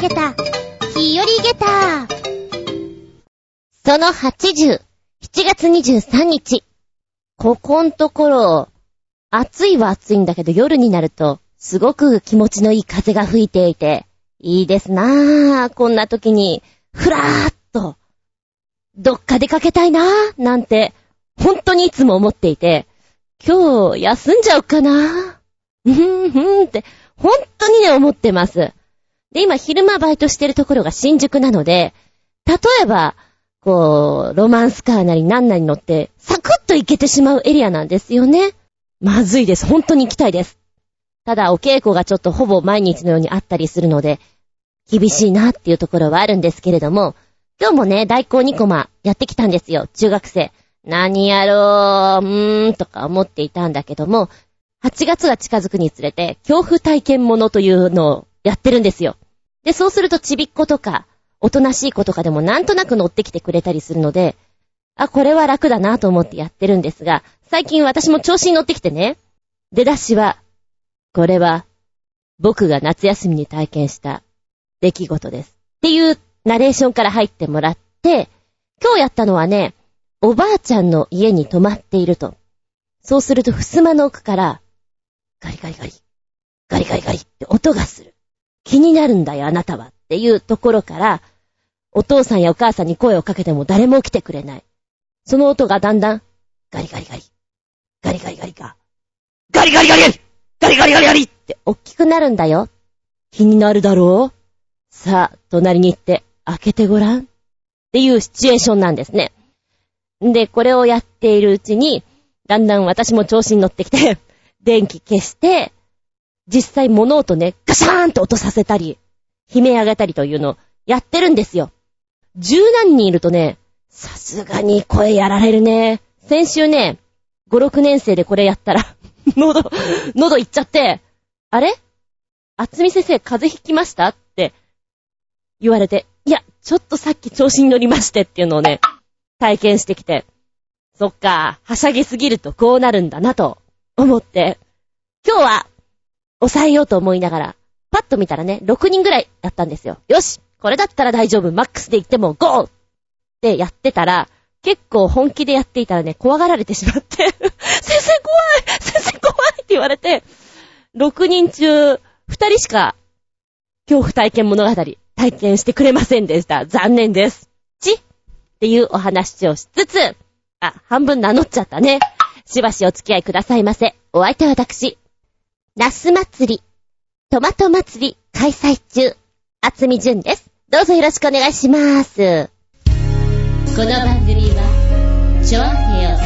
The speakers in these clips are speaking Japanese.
げた、日和ゲタその80、7月23日。ここんところ、暑いは暑いんだけど夜になると、すごく気持ちのいい風が吹いていて、いいですなぁ。こんな時に、ふらーっと、どっか出かけたいなぁ、なんて、本当にいつも思っていて、今日休んじゃおうかなぁ。うんふんって、本当にね、思ってます。で、今昼間バイトしてるところが新宿なので、例えば、こう、ロマンスカーなりなんなり乗って、サクッと行けてしまうエリアなんですよね。まずいです。本当に行きたいです。ただ、お稽古がちょっとほぼ毎日のようにあったりするので、厳しいなっていうところはあるんですけれども、今日もね、代行2コマやってきたんですよ、中学生。何やろう、うーん、とか思っていたんだけども、8月が近づくにつれて、恐怖体験ものというのをやってるんですよ。で、そうするとちびっ子とか、おとなしい子とかでもなんとなく乗ってきてくれたりするので、あ、これは楽だなと思ってやってるんですが、最近私も調子に乗ってきてね、出だしは、これは、僕が夏休みに体験した出来事です。っていうナレーションから入ってもらって、今日やったのはね、おばあちゃんの家に泊まっていると。そうすると、襖の奥から、ガリガリガリ、ガリガリガリって音がする。気になるんだよ、あなたは。っていうところから、お父さんやお母さんに声をかけても誰も来てくれない。その音がだんだん、ガリガリガリ、ガリガリガリか、ガリガリガリガリガリガリガリガリって大きくなるんだよ。気になるだろう？さあ、隣に行って開けてごらん。っていうシチュエーションなんですね。で、これをやっているうちに、だんだん私も調子に乗ってきて、電気消して、実際物音ね、ガシャーンと音させたり、悲鳴上げたりというのをやってるんですよ。十何人いるとね、さすがに声やられるね。先週ね、5、6年生でこれやったら 喉、喉いっちゃって、あれ？あつみ先生風邪ひきました？って言われて、いや、ちょっとさっき調子に乗りましてっていうのをね、体験してきて、そっか、はしゃぎすぎるとこうなるんだなと思って、今日は抑えようと思いながら、パッと見たらね、6人ぐらいだったんですよ。よしこれだったら大丈夫マックスで行ってもゴーってやってたら、結構本気でやっていたらね、怖がられてしまって 先生怖い先生怖いって言われて、6人中2人しか恐怖体験物語体験してくれませんでした。残念です。ちっていうお話をしつつ、あ、半分名乗っちゃったね。しばしお付き合いくださいませ。お相手は私。ナス祭り、トマト祭り開催中、あつみじゅんです。どうぞよろしくお願いします。この番組は、ちょあへよ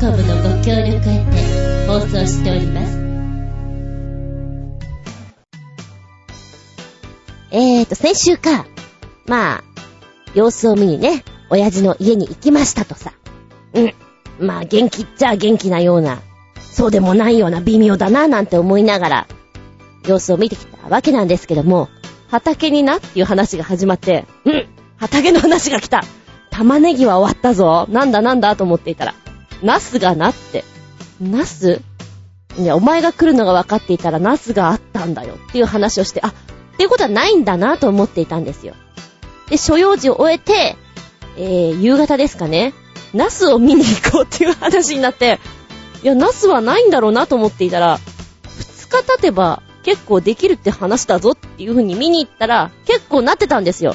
.com のご協力へて放送しております。えーと、先週か、まあ、様子を見にね、親父の家に行きましたとさ。うん。まあ、元気っちゃ元気なような、そうでもないような微妙だな、なんて思いながら、様子を見てきたわけなんですけども、畑になっていう話が始まって、うん、畑の話が来た。玉ねぎは終わったぞ。なんだなんだと思っていたら、ナスがなって。ナス？いや、お前が来るのが分かっていたらナスがあったんだよっていう話をして、あ、っていうことはないんだなと思っていたんですよ。で、所要時を終えて、えー、夕方ですかね。ナスを見に行こうっていう話になって、いや、ナスはないんだろうなと思っていたら、二日経てば結構できるって話だぞっていう風に見に行ったら、結構なってたんですよ。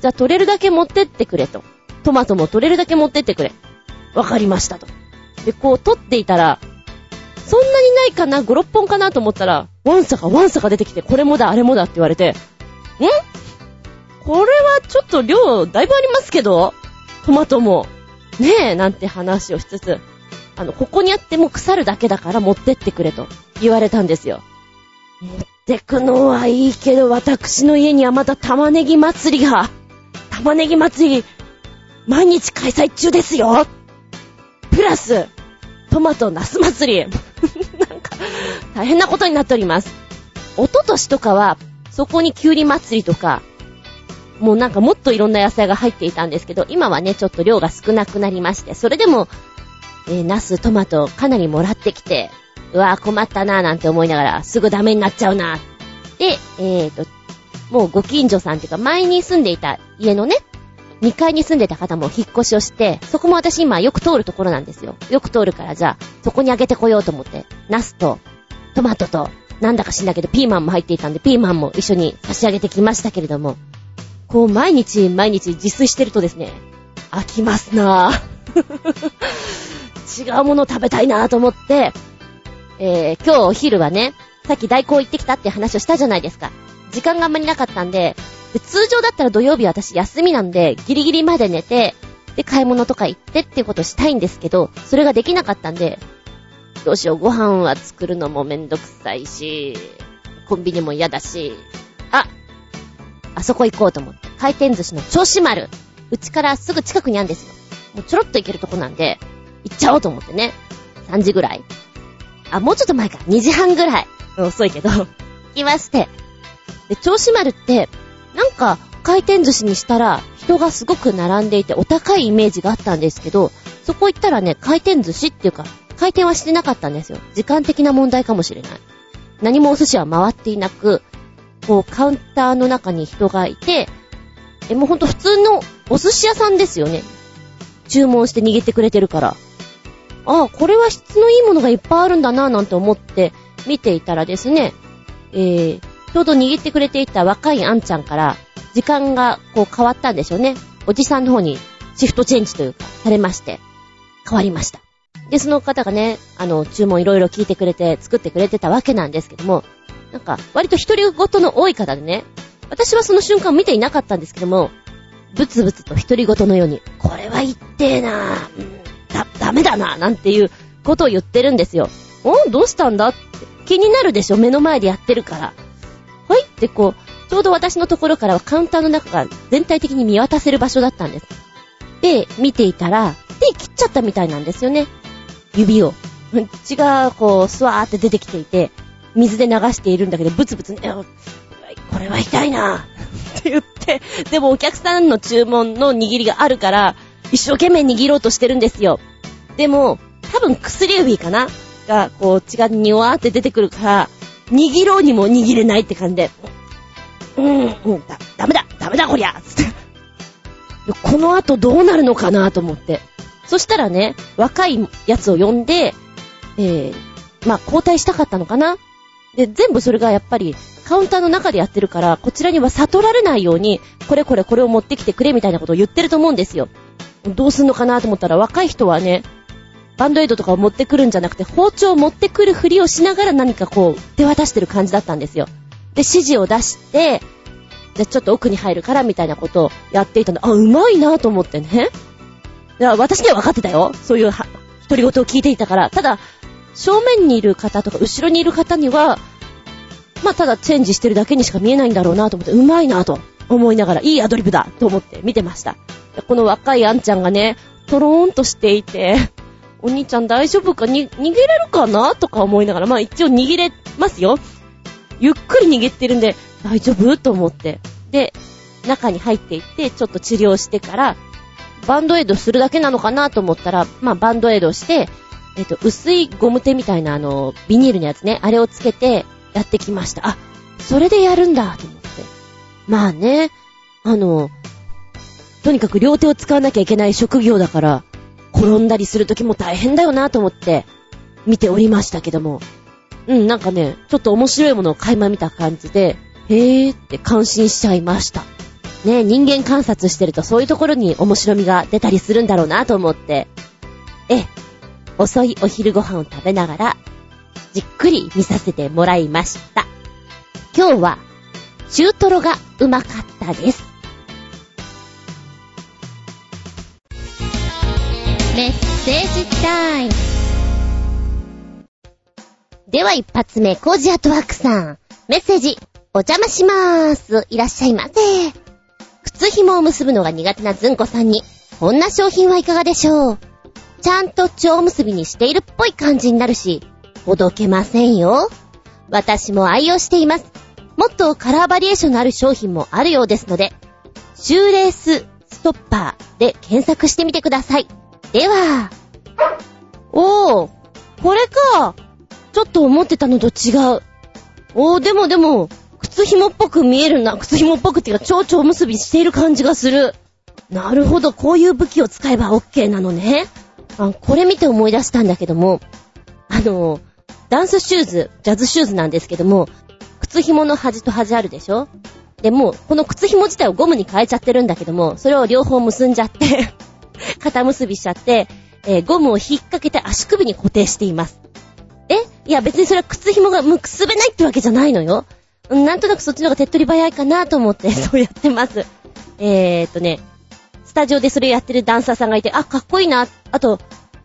じゃあ取れるだけ持ってってくれと。トマトも取れるだけ持ってってくれ。わかりましたと。で、こう取っていたら、そんなにないかな ?5、6本かなと思ったら、ワンサかワンサか出てきて、これもだ、あれもだって言われて、ん？これはちょっと量だいぶありますけど？トマトも。ねえ、なんて話をしつつ、あの、ここにあっても腐るだけだから持ってってくれと言われたんですよ。持ってくのはいいけど、私の家にはまだ玉ねぎ祭りが、玉ねぎ祭り、毎日開催中ですよプラス、トマトナス祭り。なんか、大変なことになっております。おととしとかは、そこにキュウリ祭りとか、もうなんかもっといろんな野菜が入っていたんですけど、今はね、ちょっと量が少なくなりまして、それでも、えー、ナス、トマトかなりもらってきて、うわぁ困ったなぁなんて思いながら、すぐダメになっちゃうなで、えーと、もうご近所さんっていうか、前に住んでいた家のね、2階に住んでた方も引っ越しをして、そこも私今よく通るところなんですよ。よく通るからじゃあ、そこにあげてこようと思って、ナスと、トマトと、なんだか知んだけど、ピーマンも入っていたんで、ピーマンも一緒に差し上げてきましたけれども、こう、毎日毎日自炊してるとですね、飽きますなぁ。違うもの食べたいなと思って、えー、今日お昼はね、さっき大根行ってきたって話をしたじゃないですか。時間があんまりなかったんで、で通常だったら土曜日私休みなんで、ギリギリまで寝て、で、買い物とか行ってっていうことしたいんですけど、それができなかったんで、どうしよう、ご飯は作るのもめんどくさいし、コンビニも嫌だし、あ、あそこ行こうと思って、回転寿司の銚子丸。うちからすぐ近くにあるんですよ。もうちょろっと行けるとこなんで、行っちゃおうと思ってね。3時ぐらい。あ、もうちょっと前か。2時半ぐらい。遅いけど。行きまして。で、銚子丸って、なんか、回転寿司にしたら、人がすごく並んでいてお高いイメージがあったんですけど、そこ行ったらね、回転寿司っていうか、回転はしてなかったんですよ。時間的な問題かもしれない。何もお寿司は回っていなく、こう、カウンターの中に人がいて、え、もうほんと普通のお寿司屋さんですよね。注文して握ってくれてるから。ああ、これは質のいいものがいっぱいあるんだななんて思って見ていたらですね、えー、ちょうど握ってくれていた若いあんちゃんから、時間がこう変わったんでしょうね。おじさんの方にシフトチェンジというか、されまして、変わりました。で、その方がね、あの、注文いろいろ聞いてくれて、作ってくれてたわけなんですけども、なんか、割と一人ごとの多い方でね、私はその瞬間見ていなかったんですけども、ブツブツと一人ごとのように、これは言ってえなぁ、だ、ダメだななんていうことを言ってるんですよ。おどうしたんだって気になるでしょ目の前でやってるから。はいってこう、ちょうど私のところからはカウンターの中が全体的に見渡せる場所だったんです。で、見ていたら、手切っちゃったみたいなんですよね。指を。血がこう、スワーって出てきていて、水で流しているんだけど、ブツブツ、ね、これは痛いなって言って、でもお客さんの注文の握りがあるから、一生懸命握ろうとしてるんですよ。でも、多分薬指かな？が、こう、血がにわーって出てくるから、握ろうにも握れないって感じで、うん、うん、だ、ダメだ、ダメだこりゃつって。この後どうなるのかなと思って。そしたらね、若いやつを呼んで、えー、まあ、交代したかったのかな？で、全部それがやっぱり、カウンターの中でやってるから、こちらには悟られないように、これこれこれを持ってきてくれみたいなことを言ってると思うんですよ。どうすんのかなと思ったら、若い人はね、バンドエイドとかを持ってくるんじゃなくて、包丁を持ってくるふりをしながら何かこう、手渡してる感じだったんですよ。で、指示を出して、じゃ、ちょっと奥に入るからみたいなことをやっていたの。あ、うまいなと思ってね。いや、私には分かってたよ。そういう、は、独り言を聞いていたから。ただ、正面にいる方とか、後ろにいる方には、まあ、ただチェンジしてるだけにしか見えないんだろうなと思って、うまいなと思いながら、いいアドリブだと思って見てました。この若いあんちゃんがね、トローンとしていて、お兄ちゃん大丈夫か？に、逃げれるかな？とか思いながら、まあ一応逃げれますよ。ゆっくり逃げてるんで、大丈夫？と思って。で、中に入っていって、ちょっと治療してから、バンドエイドするだけなのかな？と思ったら、まあバンドエイドして、えっ、と、薄いゴム手みたいなあの、ビニールのやつね、あれをつけてやってきました。あ、それでやるんだと思って。まあね、あの、とにかく両手を使わなきゃいけない職業だから、転んだりするときも大変だよなと思って見ておりましたけども。うん、なんかね、ちょっと面白いものを垣間見た感じで、へーって感心しちゃいました。ね、人間観察してるとそういうところに面白みが出たりするんだろうなと思って、え、遅いお昼ご飯を食べながら、じっくり見させてもらいました。今日は、中トロがうまかったです。メッセージタイム。では一発目、コージアトワークさん。メッセージ、お邪魔しまーす。いらっしゃいませ。靴紐を結ぶのが苦手なずんこさんに、こんな商品はいかがでしょうちゃんと蝶結びにしているっぽい感じになるし、ほどけませんよ。私も愛用しています。もっとカラーバリエーションのある商品もあるようですので、シューレースストッパーで検索してみてください。では、おー、これか。ちょっと思ってたのと違う。おー、でもでも、靴紐っぽく見えるな。靴紐っぽくっていうか、蝶々結びしている感じがする。なるほど、こういう武器を使えば OK なのね。あ、これ見て思い出したんだけども、あの、ダンスシューズ、ジャズシューズなんですけども、靴紐の端と端あるでしょ？で、もう、この靴紐自体をゴムに変えちゃってるんだけども、それを両方結んじゃって 肩結びしちゃって、えー、ゴムを引っ掛けて足首に固定しています。え？いや別にそれは靴紐が結べないってわけじゃないのよ。なんとなくそっちの方が手っ取り早いかなと思って、そうやってます。えーっとね、スタジオでそれやってるダンサーさんがいて、あ、かっこいいな。あと、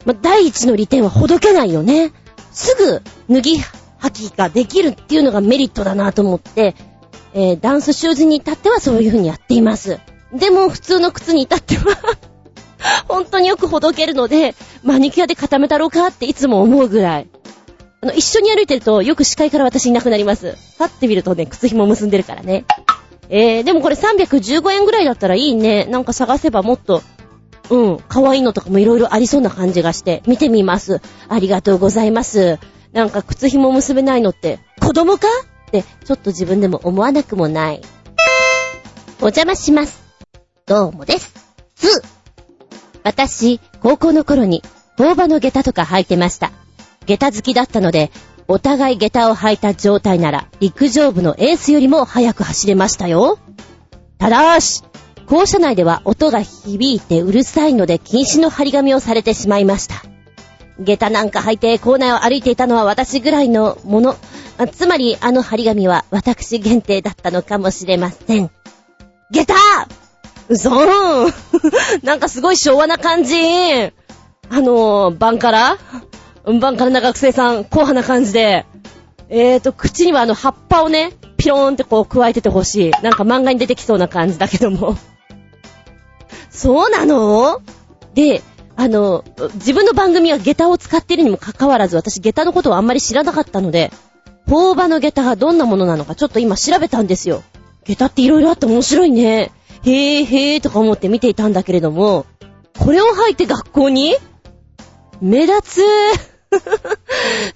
ま、第一の利点はほどけないよね。すぐ脱ぎ履きができるっていうのがメリットだなと思って、えー、ダンスシューズに至ってはそういう風にやっています。でも、普通の靴に至っては 本当によくほどけるので、マニキュアで固めたろうかっていつも思うぐらい。あの、一緒に歩いてると、よく視界から私いなくなります。パッて見るとね、靴紐結んでるからね。えー、でもこれ315円ぐらいだったらいいね。なんか探せばもっと、うん、可愛いのとかもいろいろありそうな感じがして、見てみます。ありがとうございます。なんか靴紐結べないのって、子供か？って、ちょっと自分でも思わなくもない。お邪魔します。どうもです。2。私、高校の頃に、工場の下駄とか履いてました。下駄好きだったので、お互い下駄を履いた状態なら、陸上部のエースよりも速く走れましたよ。ただし、校舎内では音が響いてうるさいので禁止の張り紙をされてしまいました。下駄なんか履いて校内を歩いていたのは私ぐらいのもの。つまりあの張り紙は私限定だったのかもしれません。下駄嘘ーん なんかすごい昭和な感じあのー、バンカラうんばんからな学生さん、硬派な感じで、えーと、口にはあの葉っぱをね、ピローンってこう加えててほしい。なんか漫画に出てきそうな感じだけども。そうなの？で、あの、自分の番組は下駄を使っているにもかかわらず、私下駄のことをあんまり知らなかったので、工場の下駄がどんなものなのかちょっと今調べたんですよ。下駄って色々あって面白いね。へーへーとか思って見ていたんだけれども、これを履いて学校に？目立つ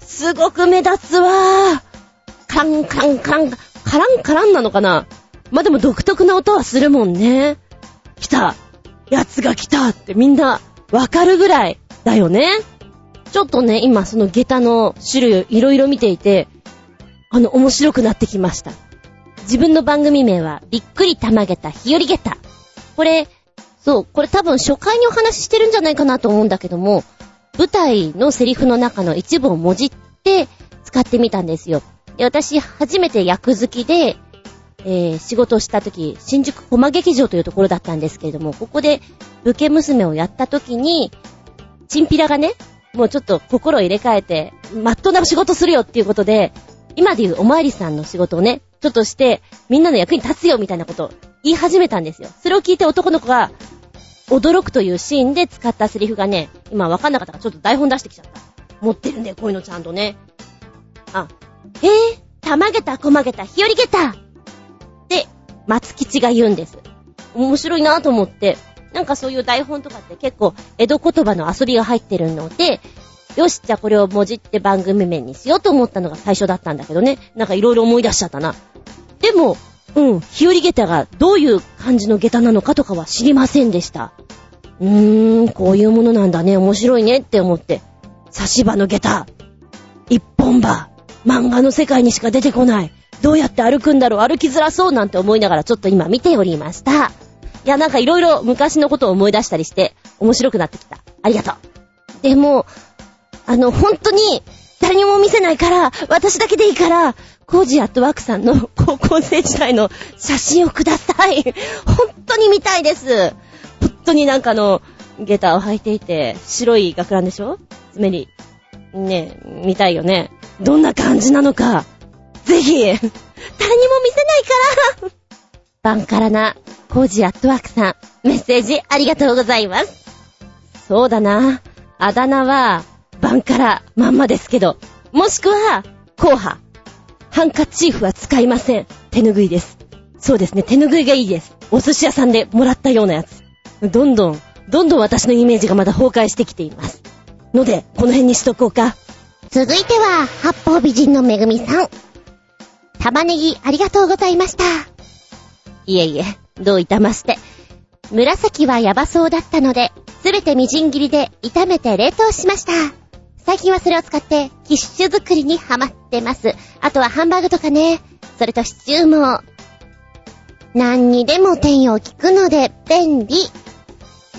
すごく目立つわカンカンカン、カランカランなのかな？まあ、でも独特な音はするもんね。来たやつが来たってみんなわかるぐらいだよね。ちょっとね、今その下駄の種類をいろいろ見ていて、あの、面白くなってきました。自分の番組名は、びっくりたまげた日和げた。これ、そう、これ多分初回にお話ししてるんじゃないかなと思うんだけども、舞台のセリフの中の一部をもじって使ってみたんですよ。で私、初めて役好きで、えー、仕事をした時、新宿コマ劇場というところだったんですけれども、ここで武家娘をやった時に、チンピラがね、もうちょっと心を入れ替えて、まっとうな仕事するよっていうことで、今で言うおまわりさんの仕事をね、ちょっとして、みんなの役に立つよみたいなことを言い始めたんですよ。それを聞いて男の子が、驚くというシーンで使ったセリフがね、今わかんなかったからちょっと台本出してきちゃった。持ってるんだよ、こういうのちゃんとね。あ、えー、たまげた、こまげた、日和げた、松吉が言うんです。面白いなと思って、なんかそういう台本とかって結構江戸言葉の遊びが入ってるので、よし、じゃあこれをもじって番組名にしようと思ったのが最初だったんだけどね。なんかいろいろ思い出しちゃったな。でも、うん、日和下駄がどういう感じの下駄なのかとかは知りませんでした。うーん、こういうものなんだね、面白いねって思って。差し歯の下駄。一本歯。漫画の世界にしか出てこない。どうやって歩くんだろう歩きづらそうなんて思いながらちょっと今見ておりました。いや、なんかいろいろ昔のことを思い出したりして、面白くなってきた。ありがとう。でも、あの、本当に、誰にも見せないから、私だけでいいから、コージアットワークさんの高校生時代の写真をください。本当に見たいです。本当になんかの、下駄を履いていて、白い学ランでしょ？爪に。ね見たいよね。どんな感じなのか。ぜひ、誰にも見せないからバンカラな、コージアットワークさん、メッセージありがとうございます。そうだな。あだ名は、バンカラ、まんまですけど、もしくは、コーハ。ハンカチーフは使いません。手拭いです。そうですね、手拭いがいいです。お寿司屋さんでもらったようなやつ。どんどん、どんどん私のイメージがまだ崩壊してきています。ので、この辺にしとこうか。続いては、八方美人のめぐみさん。玉ねぎありがとうございました。いえいえ、どういたまして。紫はヤバそうだったので、すべてみじん切りで炒めて冷凍しました。最近はそれを使ってキッシュ作りにハマってます。あとはハンバーグとかね。それとシチューも。何にでも転用効くので便利。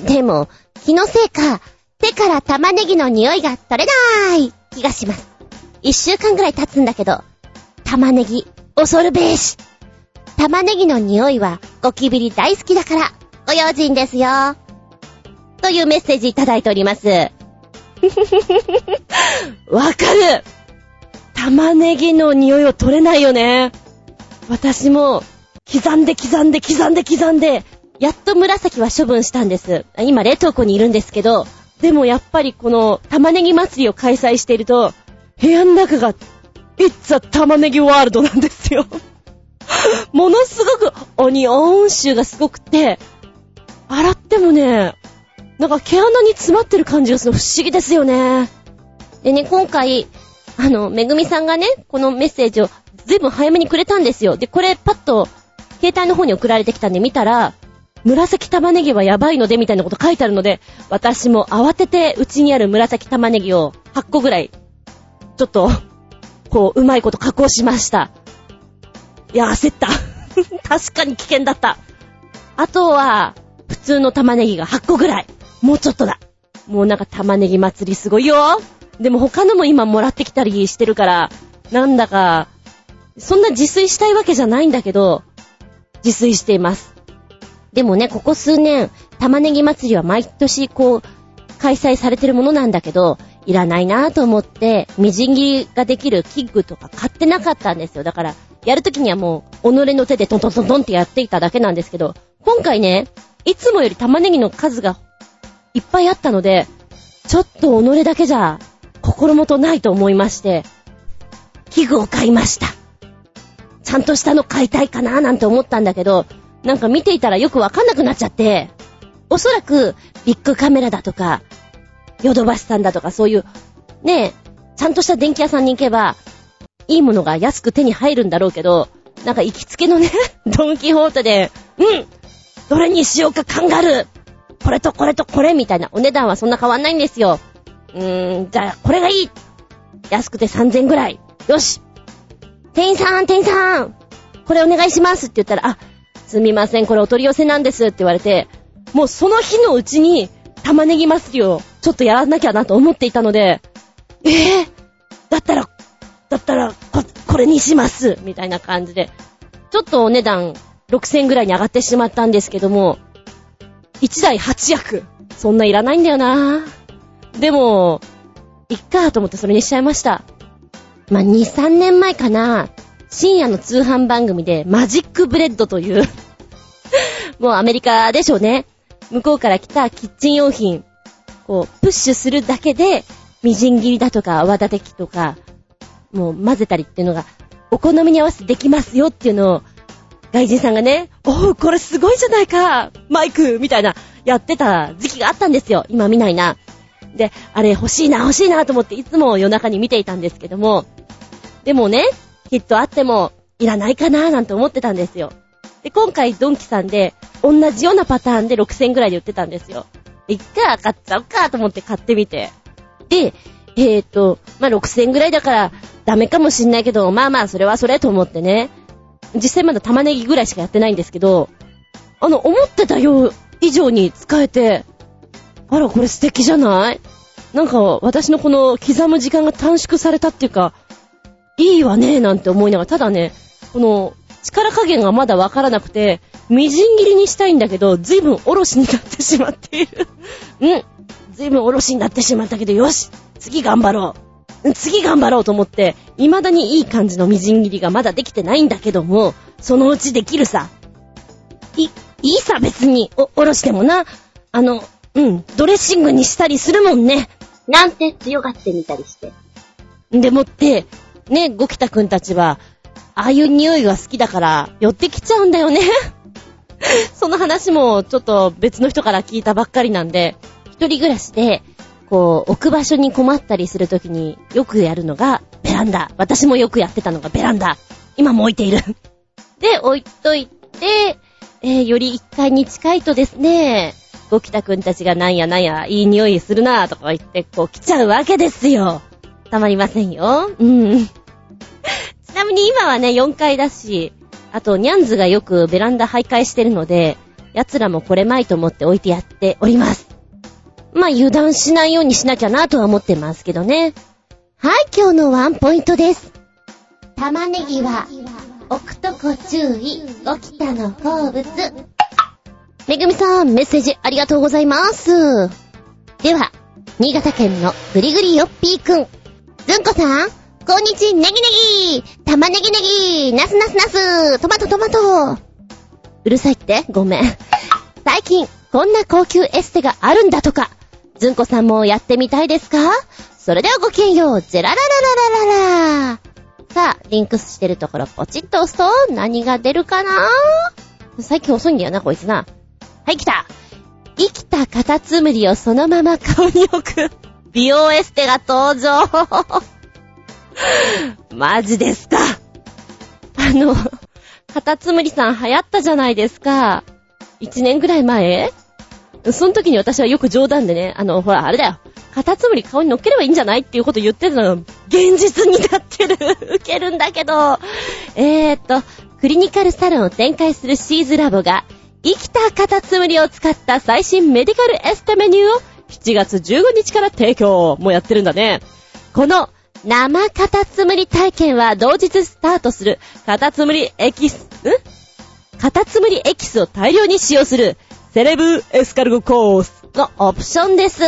でも、気のせいか、手から玉ねぎの匂いが取れない気がします。一週間ぐらい経つんだけど、玉ねぎ、恐るべし。玉ねぎの匂いはゴキビリ大好きだから、ご用心ですよ。というメッセージいただいております。わかる玉ねぎの匂いを取れないよね。私も、刻んで刻んで刻んで刻んで、やっと紫は処分したんです。今冷凍庫にいるんですけど、でもやっぱりこの玉ねぎ祭りを開催していると、部屋の中が、It's a 玉ねぎワールドなんですよ。ものすごくオニオン臭がすごくて、洗ってもね、なんか毛穴に詰まってる感じがするの不思議ですよね。でね、今回、あの、めぐみさんがね、このメッセージをずいぶん早めにくれたんですよ。で、これパッと、携帯の方に送られてきたんで見たら、紫玉ねぎはやばいのでみたいなこと書いてあるので、私も慌ててうちにある紫玉ねぎを8個ぐらい、ちょっと、こう、うまいこと加工しました。いや、焦った。確かに危険だった。あとは、普通の玉ねぎが8個ぐらい。もうちょっとだ。もうなんか玉ねぎ祭りすごいよ。でも他のも今もらってきたりしてるから、なんだか、そんな自炊したいわけじゃないんだけど、自炊しています。でもね、ここ数年、玉ねぎ祭りは毎年こう、開催されてるものなんだけど、いらないなぁと思って、みじん切りができる器具とか買ってなかったんですよ。だから、やるときにはもう、己の手でトントントントンってやっていただけなんですけど、今回ね、いつもより玉ねぎの数がいっぱいあったので、ちょっと己だけじゃ、心もとないと思いまして、器具を買いました。ちゃんとしたの買いたいかなーなんて思ったんだけど、なんか見ていたらよくわかんなくなっちゃって、おそらくビッグカメラだとか、ヨドバシさんだとかそういう、ねえ、ちゃんとした電気屋さんに行けば、いいものが安く手に入るんだろうけど、なんか行きつけのね、ドンキホーテで、うんどれにしようかカンガルーこれとこれとこれみたいなお値段はそんな変わんないんですよ。うーん、じゃあこれがいい安くて3000ぐらい。よし店員さん、店員さんこれお願いしますって言ったら、あ、すみません、これお取り寄せなんですって言われて、もうその日のうちに玉ねぎ祭りをちょっとやらなきゃなと思っていたので、えぇ、ー、だったら、だったら、こ、これにしますみたいな感じで、ちょっとお値段6000ぐらいに上がってしまったんですけども、1台8役。そんないらないんだよなでも、いっかと思ってそれにしちゃいました。まあ、2、3年前かな、深夜の通販番組でマジックブレットという もうアメリカでしょうね。向こうから来たキッチン用品、こう、プッシュするだけで、みじん切りだとか泡立て器とか、もう混ぜたりっていうのが、お好みに合わせてできますよっていうのを、外人さんがね、おう、これすごいじゃないかマイクみたいな、やってた時期があったんですよ。今見ないな。で、あれ欲しいな、欲しいなと思っていつも夜中に見ていたんですけども、でもね、きっとあってもいらないかななんて思ってたんですよ。で、今回ドンキさんで同じようなパターンで6000ぐらいで売ってたんですよ。いっか、買っちゃおうかと思って買ってみて。で、えーと、まあ、6000ぐらいだからダメかもしんないけど、まあまあそれはそれと思ってね。実際まだ玉ねぎぐらいしかやってないんですけど、あの、思ってたよ以上に使えて、あら、これ素敵じゃない？なんか、私のこの刻む時間が短縮されたっていうか、いいわね、なんて思いながら、ただね、この、力加減がまだわからなくて、みじん切りにしたいんだけど、ずいぶんおろしになってしまっている。うん。ずいぶんおろしになってしまったけど、よし次頑張ろう次頑張ろうと思って、未だにいい感じのみじん切りがまだできてないんだけども、そのうちできるさ。い、いいさ別に、お、おろしてもな。あの、うん、ドレッシングにしたりするもんね。なんて強がってみたりして。でもって、ね、ゴキタくんたちは、ああいう匂いが好きだから、寄ってきちゃうんだよね。その話もちょっと別の人から聞いたばっかりなんで、一人暮らしで、こう、置く場所に困ったりするときによくやるのがベランダ。私もよくやってたのがベランダ。今も置いている。で、置いといて、えー、より1階に近いとですね、ゴキタくんたちがなんやなんや、いい匂いするなとか言って、こう来ちゃうわけですよ。たまりませんよ。うん。ちなみに今はね、4階だし、あと、ニャンズがよくベランダ徘徊してるので、奴らもこれまいと思って置いてやっております。まあ、油断しないようにしなきゃなとは思ってますけどね。はい、今日のワンポイントです。玉ねぎは、置くとこ注意、起きたの好物。めぐみさん、メッセージありがとうございます。では、新潟県のぐりぐりよっぴーくん。ずんこさん、こんにちネギネギ。玉ねぎネギ。ナスナスナス。トマトトマト。うるさいって？ごめん。最近、こんな高級エステがあるんだとか。ずんこさんもやってみたいですか？それではごきげんよう。ジェラララララララ。さあ、リンクスしてるところポチッと押すと何が出るかな？最近遅いんだよな、こいつな。はい、来た。生きたカタツムリをそのまま顔に置く美容エステが登場。マジですか？あの、カタツムリさん流行ったじゃないですか。一年ぐらい前？その時に私はよく冗談でね、あの、ほら、あれだよ。カタツムリ顔に乗っければいいんじゃないっていうこと言ってたのが、現実になってる。ウケるんだけど。えーっと、クリニカルサロンを展開するシーズラボが、生きたカタツムリを使った最新メディカルエステメニューを7月15日から提供。もうやってるんだね。この生カタツムリ体験は同日スタートするカタツムリエキス、ん？カタツムリエキスを大量に使用するセレブエスカルゴコースのオプションです。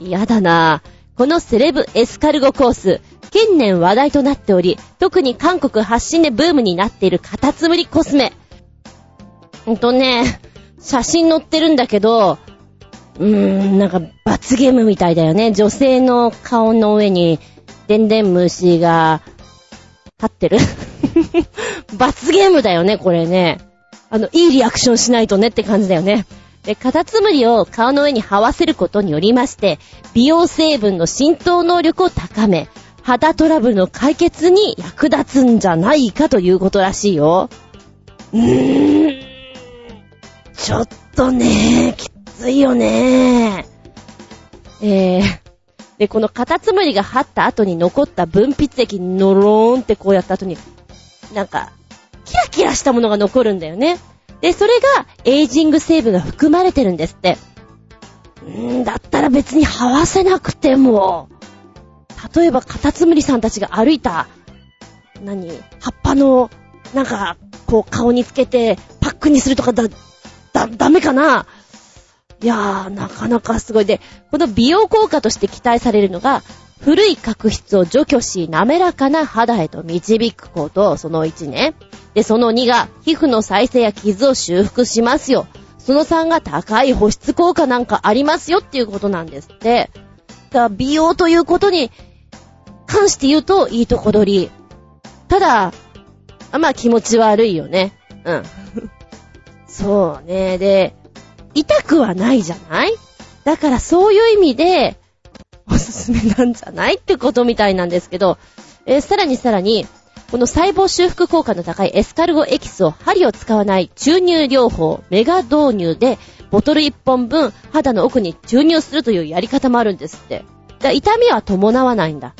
やだなぁこのセレブエスカルゴコース、近年話題となっており、特に韓国発信でブームになっているカタツムリコスメ。ほんとね、写真載ってるんだけど、うーん、なんか罰ゲームみたいだよね。女性の顔の上に、でんでん虫が、立ってる？罰ゲームだよね、これね。あの、いいリアクションしないとねって感じだよね。で、カタツムリを顔の上に這わせることによりまして、美容成分の浸透能力を高め、肌トラブルの解決に役立つんじゃないかということらしいよ。うーん。ちょっとね、きついよね。えー、で、このカタツムリが張った後に残った分泌液にノローンってこうやった後に、なんか、キラキラしたものが残るんだよね。で、それがエイジング成分が含まれてるんですって。んだったら別に這わせなくても、例えばカタツムリさんたちが歩いた、何葉っぱの、なんか、こう顔につけてパックにするとかだ、だ、ダメかないやー、なかなかすごい。で、この美容効果として期待されるのが、古い角質を除去し、滑らかな肌へと導くこと、その1ね。で、その2が、皮膚の再生や傷を修復しますよ。その3が高い保湿効果なんかありますよっていうことなんですって。だから美容ということに関して言うといいとこ取り。ただ、まあ気持ち悪いよね。うん。そうね。で、痛くはないじゃない？だからそういう意味で、おすすめなんじゃないってことみたいなんですけど、えー、さらにさらに、この細胞修復効果の高いエスカルゴエキスを針を使わない注入療法、メガ導入で、ボトル1本分肌の奥に注入するというやり方もあるんですって。痛みは伴わないんだ。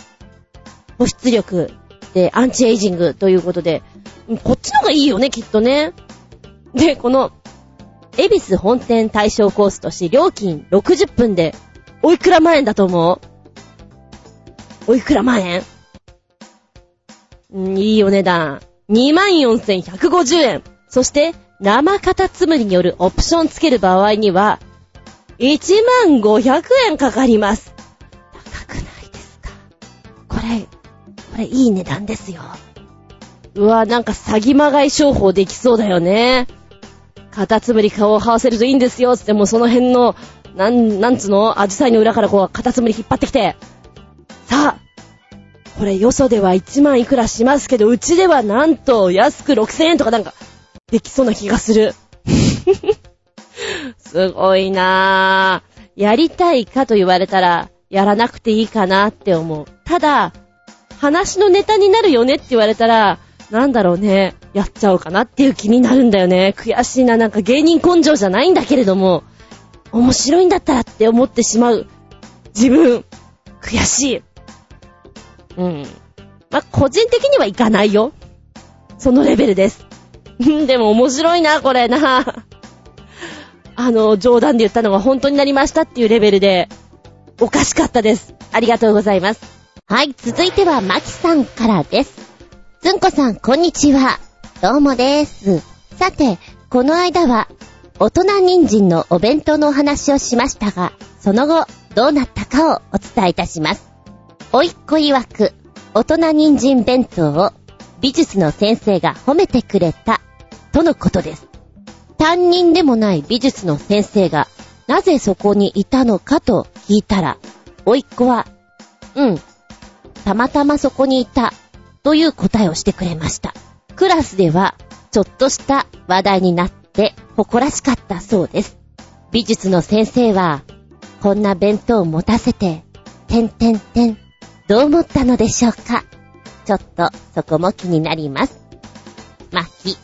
保湿力でアンチエイジングということで、こっちの方がいいよね、きっとね。で、この、エビス本店対象コースとし、料金60分で、おいくら万円だと思う？おいくら万円？んいいお値段。24,150円。そして、生カタツムリによるオプションつける場合には、15,500円かかります。高くないですか？これ、これいい値段ですよ。うわ、なんか詐欺まがい商法できそうだよね。カタツムリ顔を這わせるといいんですよ、つってもうその辺の、なん、なんつの、アジサイの裏からこう、カタツムリ引っ張ってきて、さあ、これよそでは1万いくらしますけど、うちではなんと安く6000円とかなんか、できそうな気がする。すごいなぁ。やりたいかと言われたら、やらなくていいかなって思う。ただ、話のネタになるよねって言われたら、なんだろうね、やっちゃおうかなっていう気になるんだよね。悔しいな、なんか芸人根性じゃないんだけれども、面白いんだったらって思ってしまう。自分、悔しい。うん。まあ、個人的にはいかないよ。そのレベルです。でも面白いな、これな。あの、冗談で言ったのが本当になりましたっていうレベルで、おかしかったです。ありがとうございます。はい、続いては、まきさんからです。ずんこさん、こんにちは。どうもです。さて、この間は、大人人参のお弁当のお話をしましたが、その後、どうなったかをお伝えいたします。おいっ子曰く、大人人参弁当を美術の先生が褒めてくれた、とのことです。担任でもない美術の先生が、なぜそこにいたのかと聞いたら、おいっ子は、うん、たまたまそこにいた、という答えをしてくれました。クラスでは、ちょっとした話題になって、誇らしかったそうです。美術の先生は、こんな弁当を持たせて、てんてんてん、どう思ったのでしょうか？ちょっと、そこも気になります。まき。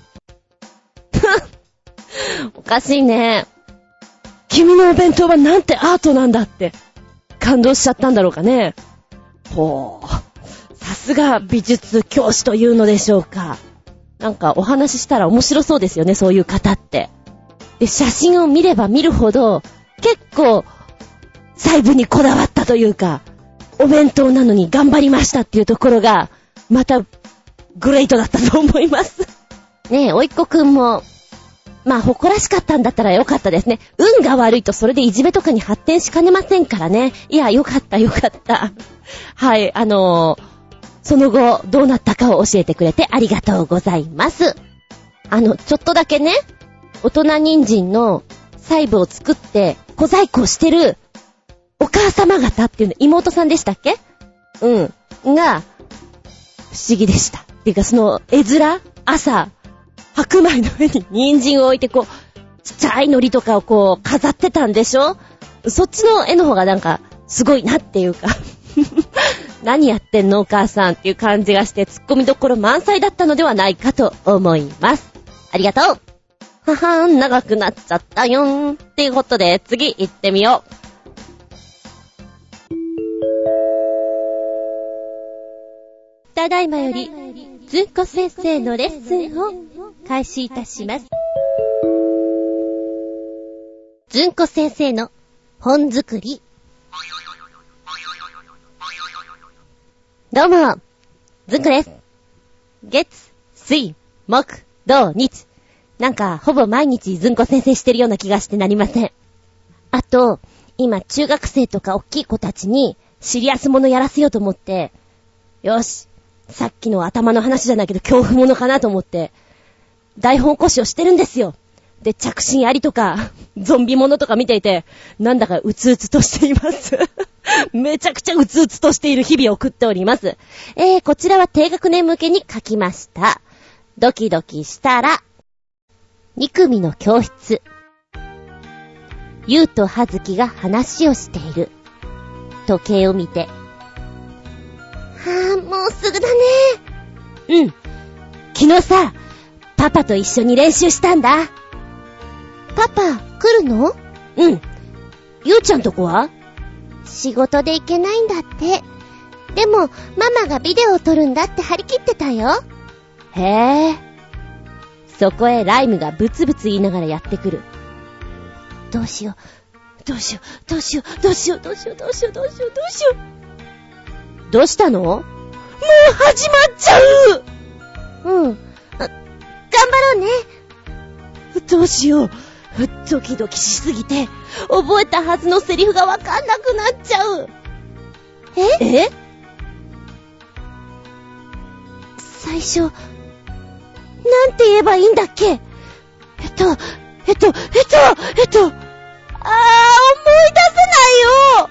おかしいね。君のお弁当はなんてアートなんだって、感動しちゃったんだろうかね。ほう。さすが美術教師というのでしょうか。なんかお話ししたら面白そうですよね、そういう方って。で、写真を見れば見るほど、結構、細部にこだわったというか、お弁当なのに頑張りましたっていうところが、また、グレートだったと思います。ねえ、おいっ子くんも、まあ、誇らしかったんだったらよかったですね。運が悪いとそれでいじめとかに発展しかねませんからね。いや、よかったよかった。はい、あのーその後、どうなったかを教えてくれてありがとうございます。あの、ちょっとだけね、大人人参の細部を作って小細工をしてるお母様方っていうの、妹さんでしたっけ？うん。が、不思議でした。っていうか、その、絵面朝、白米の上に人参を置いて、こう、ちっちゃい海苔とかをこう、飾ってたんでしょ？そっちの絵の方がなんか、すごいなっていうか、何やってんのお母さんっていう感じがして、突っ込みどころ満載だったのではないかと思います。ありがとうははーん、長くなっちゃったよーん。っていうことで、次行ってみよう。ただいまより、ずんこ先生のレッスンを開始いたします。ずんこ先生の本作り。どうも、ずんこです。月、水、木、土、日。なんか、ほぼ毎日ずんこ先生してるような気がしてなりません。あと、今、中学生とか大きい子たちに、シリアスものやらせようと思って、よし、さっきの頭の話じゃないけど、恐怖ものかなと思って、台本起こしをしてるんですよ。で、着信ありとか、ゾンビものとか見ていて、なんだかうつうつとしています。めちゃくちゃうつうつとしている日々を送っております。えー、こちらは低学年向けに書きました。ドキドキしたら、2組の教室。ゆうとはずきが話をしている。時計を見て。はぁ、もうすぐだね。うん。昨日さ、パパと一緒に練習したんだ。パパ、来るの？うん。ゆうちゃんとこは？仕事で行けないんだって。でも、ママがビデオを撮るんだって張り切ってたよ。へえ。そこへライムがブツブツ言いながらやってくる。どうしよう。どうしよう、どうしよう、どうしよう、どうしよう、どうしよう、どうしよう、どうしよう。どうしたの？もう始まっちゃううん。あ頑張ろうね。どうしよう。ドキドキしすぎて、覚えたはずのセリフがわかんなくなっちゃう。え？え？最初、なんて言えばいいんだっけ？えっと、えっと、えっと、えっと、あー、思い出せないよ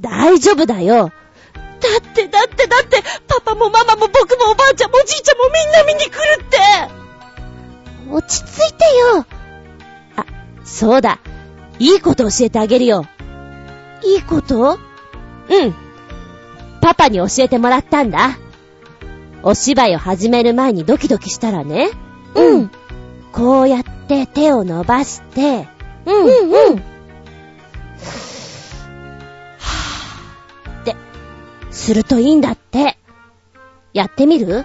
大丈夫だよ。だって、だって、だって、パパもママも僕もおばあちゃんもおじいちゃんもみんな見に来るって落ち着いてよ。あ、そうだ。いいこと教えてあげるよ。いいこと？うん。パパに教えてもらったんだ。お芝居を始める前にドキドキしたらね、うん。こうやって手を伸ばして、うん、うん、うん。って、するといいんだって。やってみる？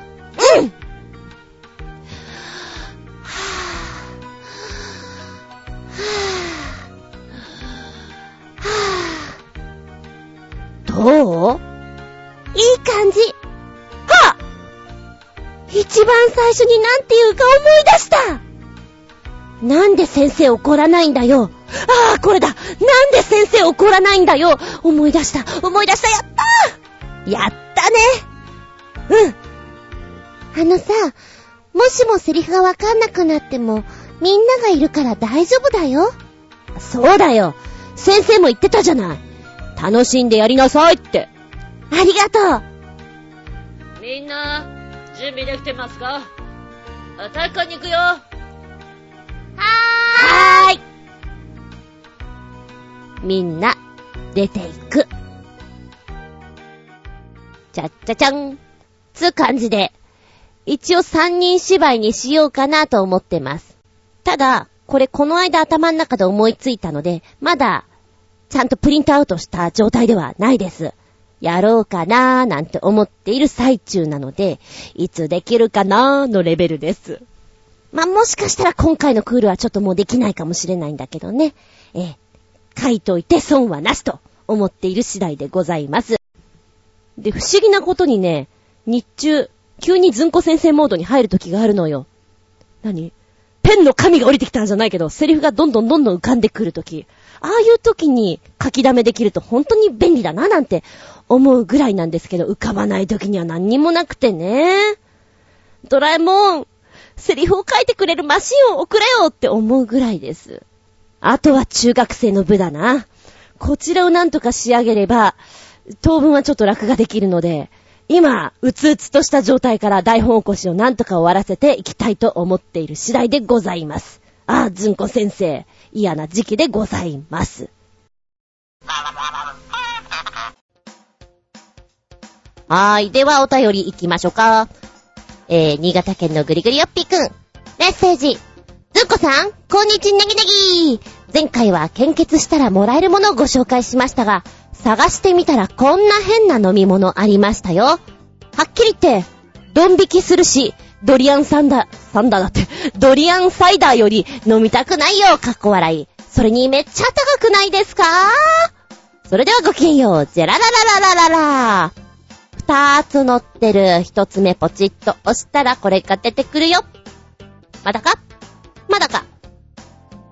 どう？いい感じ。は一番最初になんて言うか思い出した。なんで先生怒らないんだよ。ああ、これだ。なんで先生怒らないんだよ。思い出した。思い出した。やったやったね！うん。あのさ、もしもセリフがわかんなくなっても、みんながいるから大丈夫だよ。そうだよ。先生も言ってたじゃない。楽しんでやりなさいって。ありがとう。みんな、準備できてますか？体育館に行くよ。はーい。みんな、出ていく。ちゃっちゃちゃん。つ感じで、一応三人芝居にしようかなと思ってます。ただ、これこの間頭の中で思いついたので、まだちゃんとプリントアウトした状態ではないです。やろうかなーなんて思っている最中なので、いつできるかなーのレベルです。まあ、もしかしたら今回のクールはちょっともうできないかもしれないんだけどね。ええ、書いといて損はなしと思っている次第でございます。で、不思議なことにね、日中、急にずんこ先生モードに入る時があるのよ。何？ペンの紙が降りてきたんじゃないけど、セリフがどんどんどんどん浮かんでくる時。ああいう時に書き溜めできると本当に便利だななんて思うぐらいなんですけど、浮かばない時には何にもなくてね。ドラえもん、セリフを書いてくれるマシンを送れよって思うぐらいです。あとは中学生の部だな。こちらをなんとか仕上げれば、当分はちょっと楽ができるので、今、うつうつとした状態から台本起こしをなんとか終わらせていきたいと思っている次第でございます。ああ、ずんこ先生。嫌な時期でございます。はーい。では、お便り行きましょうか。えー、新潟県のぐりぐりよっぴくん。メッセージ。ずんこさん、こんにちねぎねぎ前回は献血したらもらえるものをご紹介しましたが、探してみたらこんな変な飲み物ありましたよ。はっきり言って、ドン引きするし、ドリアンサンダ、サンダだって、ドリアンサイダーより飲みたくないよ、かっこ笑い。それにめっちゃ高くないですか？それではごきげんよう、ジェラララララララ二つ乗ってる一つ目ポチッと押したらこれが出てくるよ。まだか？まだか？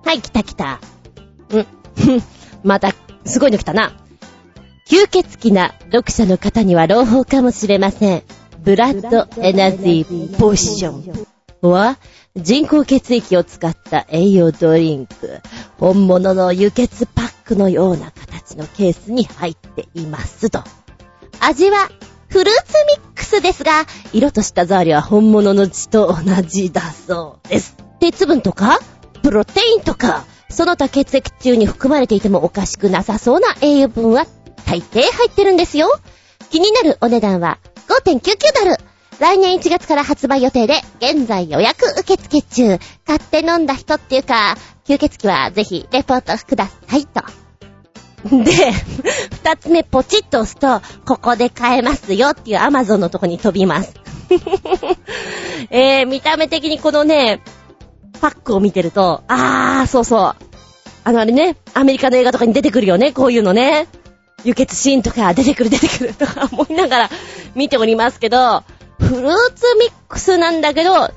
はい、来た来た。うん、また、すごいの来たな。吸血鬼な読者の方には朗報かもしれません。ブラッドエナジーポッションは人工血液を使った栄養ドリンク。本物の輸血パックのような形のケースに入っていますと。味はフルーツミックスですが、色とした材料は本物の血と同じだそうです。鉄分とか、プロテインとか、その他血液中に含まれていてもおかしくなさそうな栄養分は大抵入ってるんですよ。気になるお値段は5.99ドル。来年1月から発売予定で、現在予約受付中。買って飲んだ人っていうか、吸血鬼はぜひレポートくださいと。で、二つ目ポチッと押すと、ここで買えますよっていうアマゾンのとこに飛びます。えー、見た目的にこのね、パックを見てると、あー、そうそう。あのあれね、アメリカの映画とかに出てくるよね、こういうのね。輸血シーンとか出てくる出てくるとか思いながら見ておりますけど、フルーツミックスなんだけど、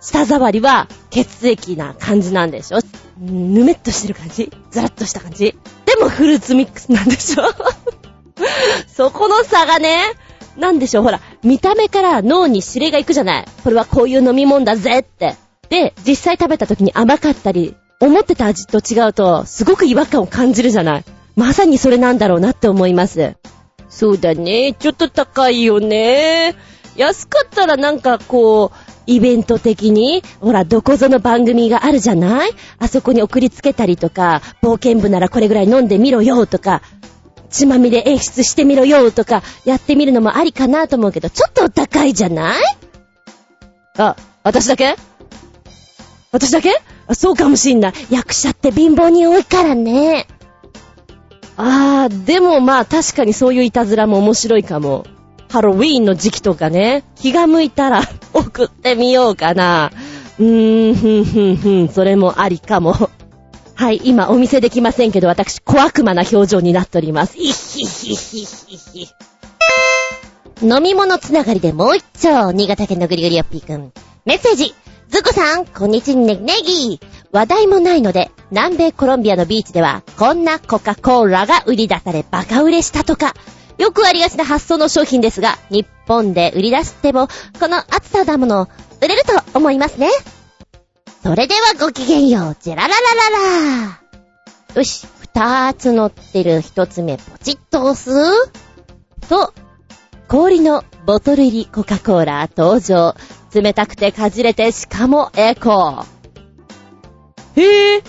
舌触りは血液な感じなんでしょ？ぬめっとしてる感じ？ザラッとした感じ？でもフルーツミックスなんでしょ？そこの差がね、なんでしょう？ほら、見た目から脳に指令が行くじゃない？これはこういう飲み物だぜって。で、実際食べた時に甘かったり、思ってた味と違うと、すごく違和感を感じるじゃない？まさにそれなんだろうなって思います。そうだね。ちょっと高いよね。安かったらなんかこう、イベント的に、ほら、どこぞの番組があるじゃない？あそこに送りつけたりとか、冒険部ならこれぐらい飲んでみろよとか、血まみれ演出してみろよとか、やってみるのもありかなと思うけど、ちょっとお高いじゃない？あ、私だけ？私だけ？あそうかもしんない。役者って貧乏に多いからね。あー、でもまあ確かにそういういたずらも面白いかも。ハロウィーンの時期とかね、気が向いたら 送ってみようかな。うーん、ふんふんふん、それもありかも。はい、今お見せできませんけど、私、小悪魔な表情になっております。いひひひひひ。飲み物つながりでもう一丁、新潟県のぐりぐりよっぴーくん。メッセージズコさん、こんにちはネギネギ話題もないので、南米コロンビアのビーチでは、こんなコカ・コーラが売り出されバカ売れしたとか。よくありがちな発想の商品ですが、日本で売り出しても、この暑さだもの、売れると思いますね。それではごきげんよう、ジェラララララよし、二つ乗ってる一つ目、ポチッと押すと、氷のボトル入りコカ・コーラ登場。冷たくてかじれて、しかもエコー。へえ。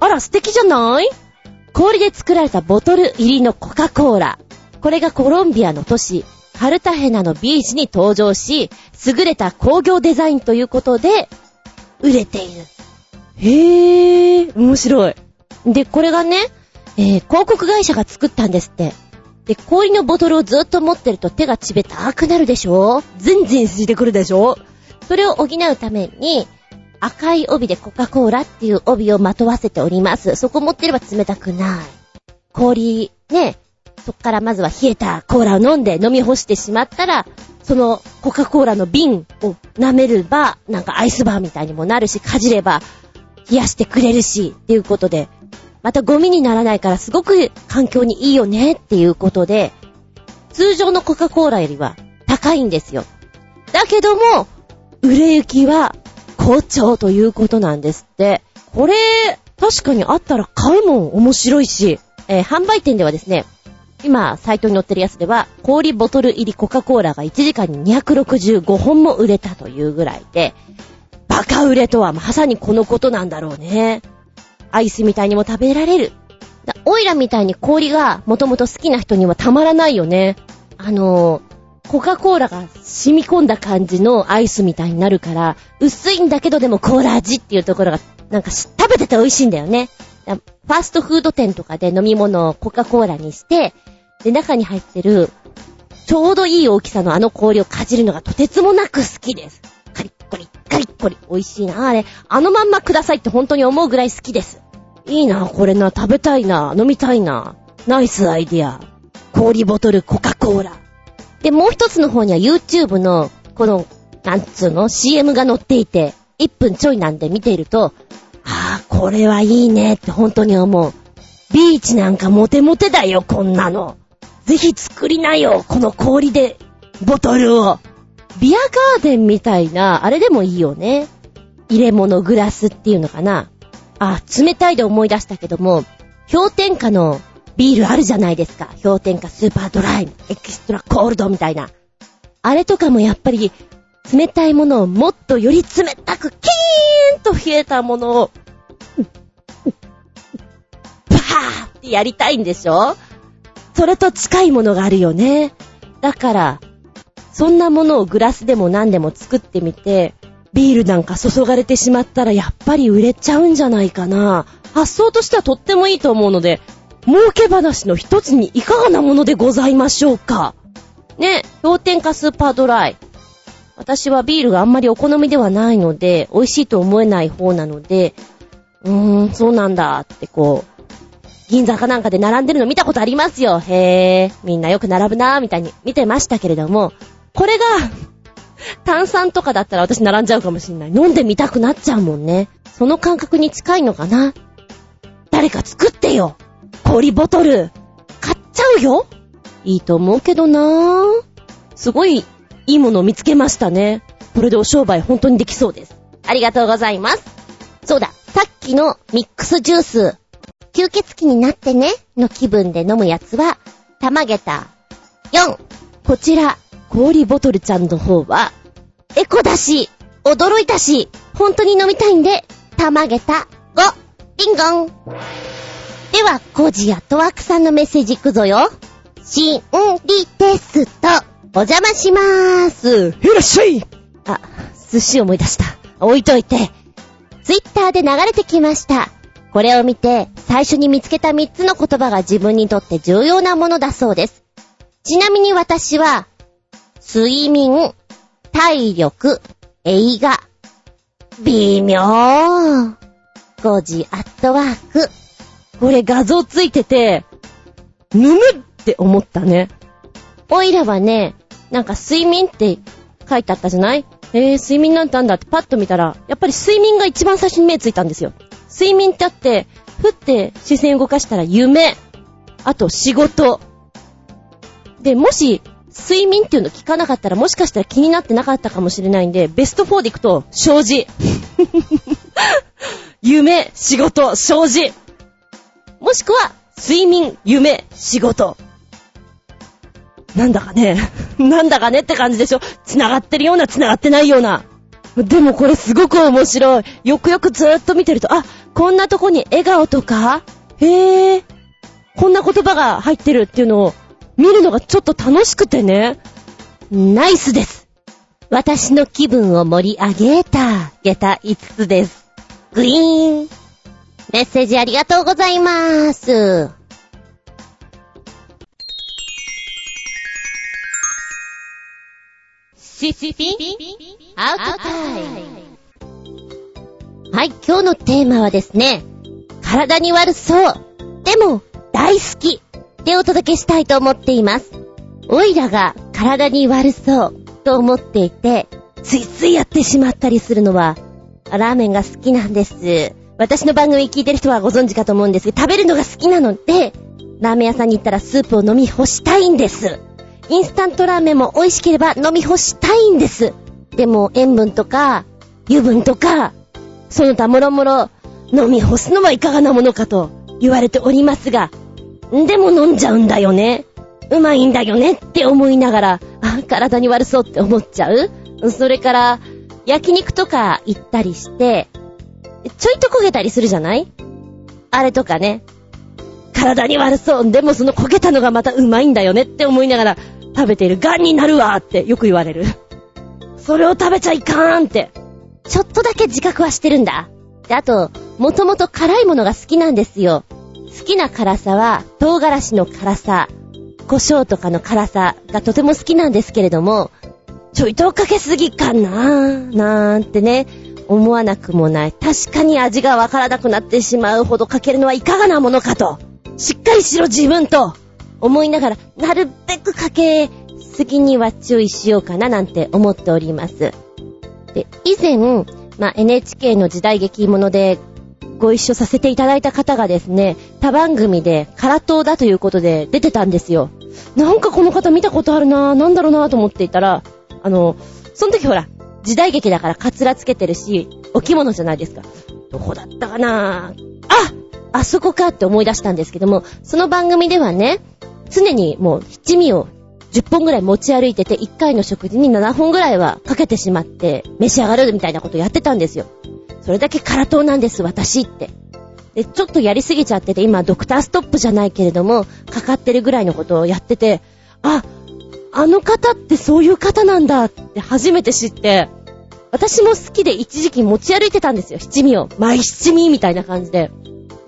あら、素敵じゃない？氷で作られたボトル入りのコカ・コーラ。これがコロンビアの都市、カルタヘナのビーチに登場し、優れた工業デザインということで、売れている。へえ、面白い。で、これがね、えー広告会社が作ったんですって。で、氷のボトルをずっと持ってると手が冷たくなるでしょ？ズンズンしてくるでしょ？それを補うために、赤い帯でコカ・コーラっていう帯をまとわせております。そこ持ってれば冷たくない。氷、ね、そっからまずは冷えたコーラを飲んで飲み干してしまったら、そのコカ・コーラの瓶を舐めれば、なんかアイスバーみたいにもなるし、かじれば冷やしてくれるし、っていうことで、またゴミにならないからすごく環境にいいよねっていうことで、通常のコカ・コーラよりは高いんですよ。だけども、売れ行きは好調ということなんですって。これ、確かにあったら買うもん。面白いし。えー販売店ではですね、今、サイトに載ってるやつでは、氷ボトル入りコカ・コーラが1時間に265本も売れたというぐらいで、バカ売れとはまさにこのことなんだろうね。アイスみたいにも食べられる。オイラみたいに氷がもともと好きな人にはたまらないよね。あのー、コカ・コーラが染み込んだ感じのアイスみたいになるから、薄いんだけどでもコーラ味っていうところが、なんか食べてて美味しいんだよね。ファーストフード店とかで飲み物をコカ・コーラにして、で、中に入ってる、ちょうどいい大きさのあの氷をかじるのがとてつもなく好きです。カリッコリ、カリッコリ、美味しいな、あれ。あのまんまくださいって本当に思うぐらい好きです。いいな、これな、食べたいな、飲みたいな。ナイスアイディア。氷ボトルコカ・コーラ。で、もう一つの方には YouTube の、この、なんつうの ?CM が載っていて、1分ちょいなんで見ていると、ああ、これはいいねって本当に思う。ビーチなんかモテモテだよ、こんなの。ぜひ作りなよ、この氷で、ボトルを。ビアガーデンみたいな、あれでもいいよね。入れ物グラスっていうのかな。あ、冷たいで思い出したけども、氷点下のビールあるじゃないですか。氷点下スーパードライ、エキストラコールドみたいな。あれとかもやっぱり、冷たいものをもっとより冷たく、キーンと冷えたものを、バーってやりたいんでしょ？それと近いものがあるよね。だから、そんなものをグラスでも何でも作ってみて、ビールなんか注がれてしまったらやっぱり売れちゃうんじゃないかな。発想としてはとってもいいと思うので、儲け話の一つにいかがなものでございましょうか。ね、氷点下スーパードライ。私はビールがあんまりお好みではないので、美味しいと思えない方なので、うーん、そうなんだってこう、銀座かなんかで並んでるの見たことありますよ。へー、みんなよく並ぶなーみたいに見てましたけれども、これが、炭酸とかだったら私並んじゃうかもしんない。飲んでみたくなっちゃうもんね。その感覚に近いのかな誰か作ってよ氷ボトル買っちゃうよいいと思うけどなぁ。すごいいいものを見つけましたね。これでお商売本当にできそうです。ありがとうございます。そうだ、さっきのミックスジュース。吸血鬼になってね、の気分で飲むやつは、たまげた4。こちら、氷ボトルちゃんの方は、エコだし、驚いたし、本当に飲みたいんで、たまげた5。リンゴン。では、コジやトワークさんのメッセージいくぞよ。しんりテスト、お邪魔しまーす。いらっしゃいあ、寿司を思い出した。置いといて。ツイッターで流れてきました。これを見て、最初に見つけた3つの言葉が自分にとって重要なものだそうです。ちなみに私は、睡眠、体力、映画、微妙、5時アットワーク。これ画像ついてて、ぬむって思ったね。おいらはね、なんか睡眠って書いてあったじゃない？えー、睡眠なんてあんだってパッと見たら、やっぱり睡眠が一番最初に目ついたんですよ。睡眠ってあって、ふって視線動かしたら夢、あと仕事。で、もし、睡眠っていうの聞かなかったらもしかしたら気になってなかったかもしれないんで、ベスト4でいくと、障子。夢、仕事、障子。もしくは、睡眠、夢、仕事。なんだかね、なんだかねって感じでしょ繋がってるような、繋がってないような。でもこれすごく面白い。よくよくずーっと見てると、あ、こんなとこに笑顔とか？へえ、こんな言葉が入ってるっていうのを見るのがちょっと楽しくてね。ナイスです。私の気分を盛り上げた、下駄5つです。グイーン。メッセージありがとうございます。シシピアウトタイム。はい、今日のテーマはですね、体に悪そう、でも大好きでお届けしたいと思っています。おいらが体に悪そうと思っていて、ついついやってしまったりするのは、ラーメンが好きなんです。私の番組聞いてる人はご存知かと思うんですが、食べるのが好きなので、ラーメン屋さんに行ったらスープを飲み干したいんです。インスタントラーメンも美味しければ飲み干したいんです。でも塩分とか、油分とか、その他もろもろ飲み干すのはいかがなものかと言われておりますが、でも飲んじゃうんだよね。うまいんだよねって思いながら、あ、体に悪そうって思っちゃうそれから、焼肉とか行ったりして、ちょいと焦げたりするじゃない？あれとかね。体に悪そう。でもその焦げたのがまたうまいんだよねって思いながら食べている。癌になるわってよく言われる。それを食べちゃいかんって。ちょっとだけ自覚はしてるんだ。で、あと、もともと辛いものが好きなんですよ。好きな辛さは、唐辛子の辛さ、胡椒とかの辛さがとても好きなんですけれども、ちょいとかけすぎかなーなんてね、思わなくもない。確かに味がわからなくなってしまうほどかけるのはいかがなものかと。しっかりしろ自分と思いながら、なるべくかけすぎには注意しようかななんて思っております。で、以前、まあ、NHK の時代劇ものでご一緒させていただいた方がですね、他番組で辛党だということで出てたんですよ。なんかこの方見たことあるなぁ、なんだろうなぁと思っていたら、あの、その時ほら、時代劇だからカツラつけてるし、お着物じゃないですか。どこだったかなぁ。ああそこかって思い出したんですけども、その番組ではね、常にもう七味を10本ぐらい持ち歩いてて、1回の食事に7本ぐらいはかけてしまって、召し上がるみたいなことやってたんですよ。それだけ辛党なんです、私って。で、ちょっとやりすぎちゃってて、今、ドクターストップじゃないけれども、かかってるぐらいのことをやってて、あ、あの方ってそういう方なんだって初めて知って、私も好きで一時期持ち歩いてたんですよ、七味を。マイ七味みたいな感じで。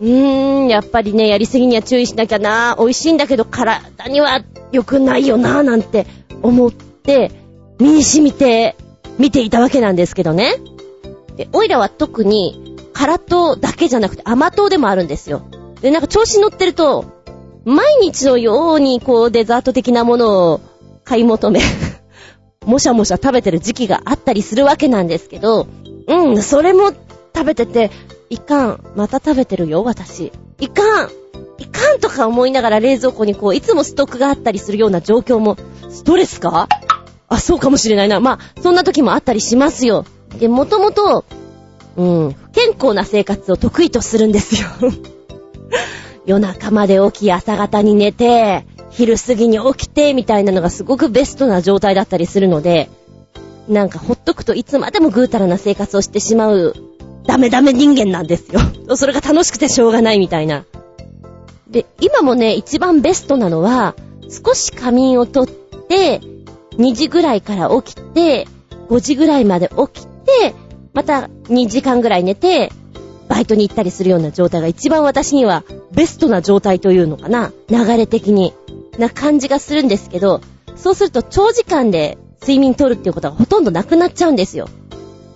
うーん、やっぱりね、やりすぎには注意しなきゃな美味しいんだけど体には良くないよななんて思って、身に染みて見ていたわけなんですけどね。で、オイラは特に、辛党だけじゃなくて甘党でもあるんですよ。で、なんか調子乗ってると、毎日のようにこうデザート的なものを買い求め、もしゃもしゃ食べてる時期があったりするわけなんですけど、うん、それも食べてて、いかん、また食べてるよ、私。いかん、いかんとか思いながら冷蔵庫にこう、いつもストックがあったりするような状況も、ストレスか？あ、そうかもしれないな。まあ、そんな時もあったりしますよ。で、もともと、うん、不健康な生活を得意とするんですよ。夜中まで起き、朝方に寝て、昼過ぎに起きて、みたいなのがすごくベストな状態だったりするので、なんかほっとくといつまでもぐうたらな生活をしてしまう、ダメダメ人間なんですよ。それが楽しくてしょうがないみたいな。で、今もね、一番ベストなのは、少し仮眠をとって、2時ぐらいから起きて、5時ぐらいまで起きて、また2時間ぐらい寝て、バイトに行ったりするような状態が一番私にはベストな状態というのかな。流れ的に。な感じがするんですけど、そうすると長時間で睡眠取るっていうことがほとんどなくなっちゃうんですよ。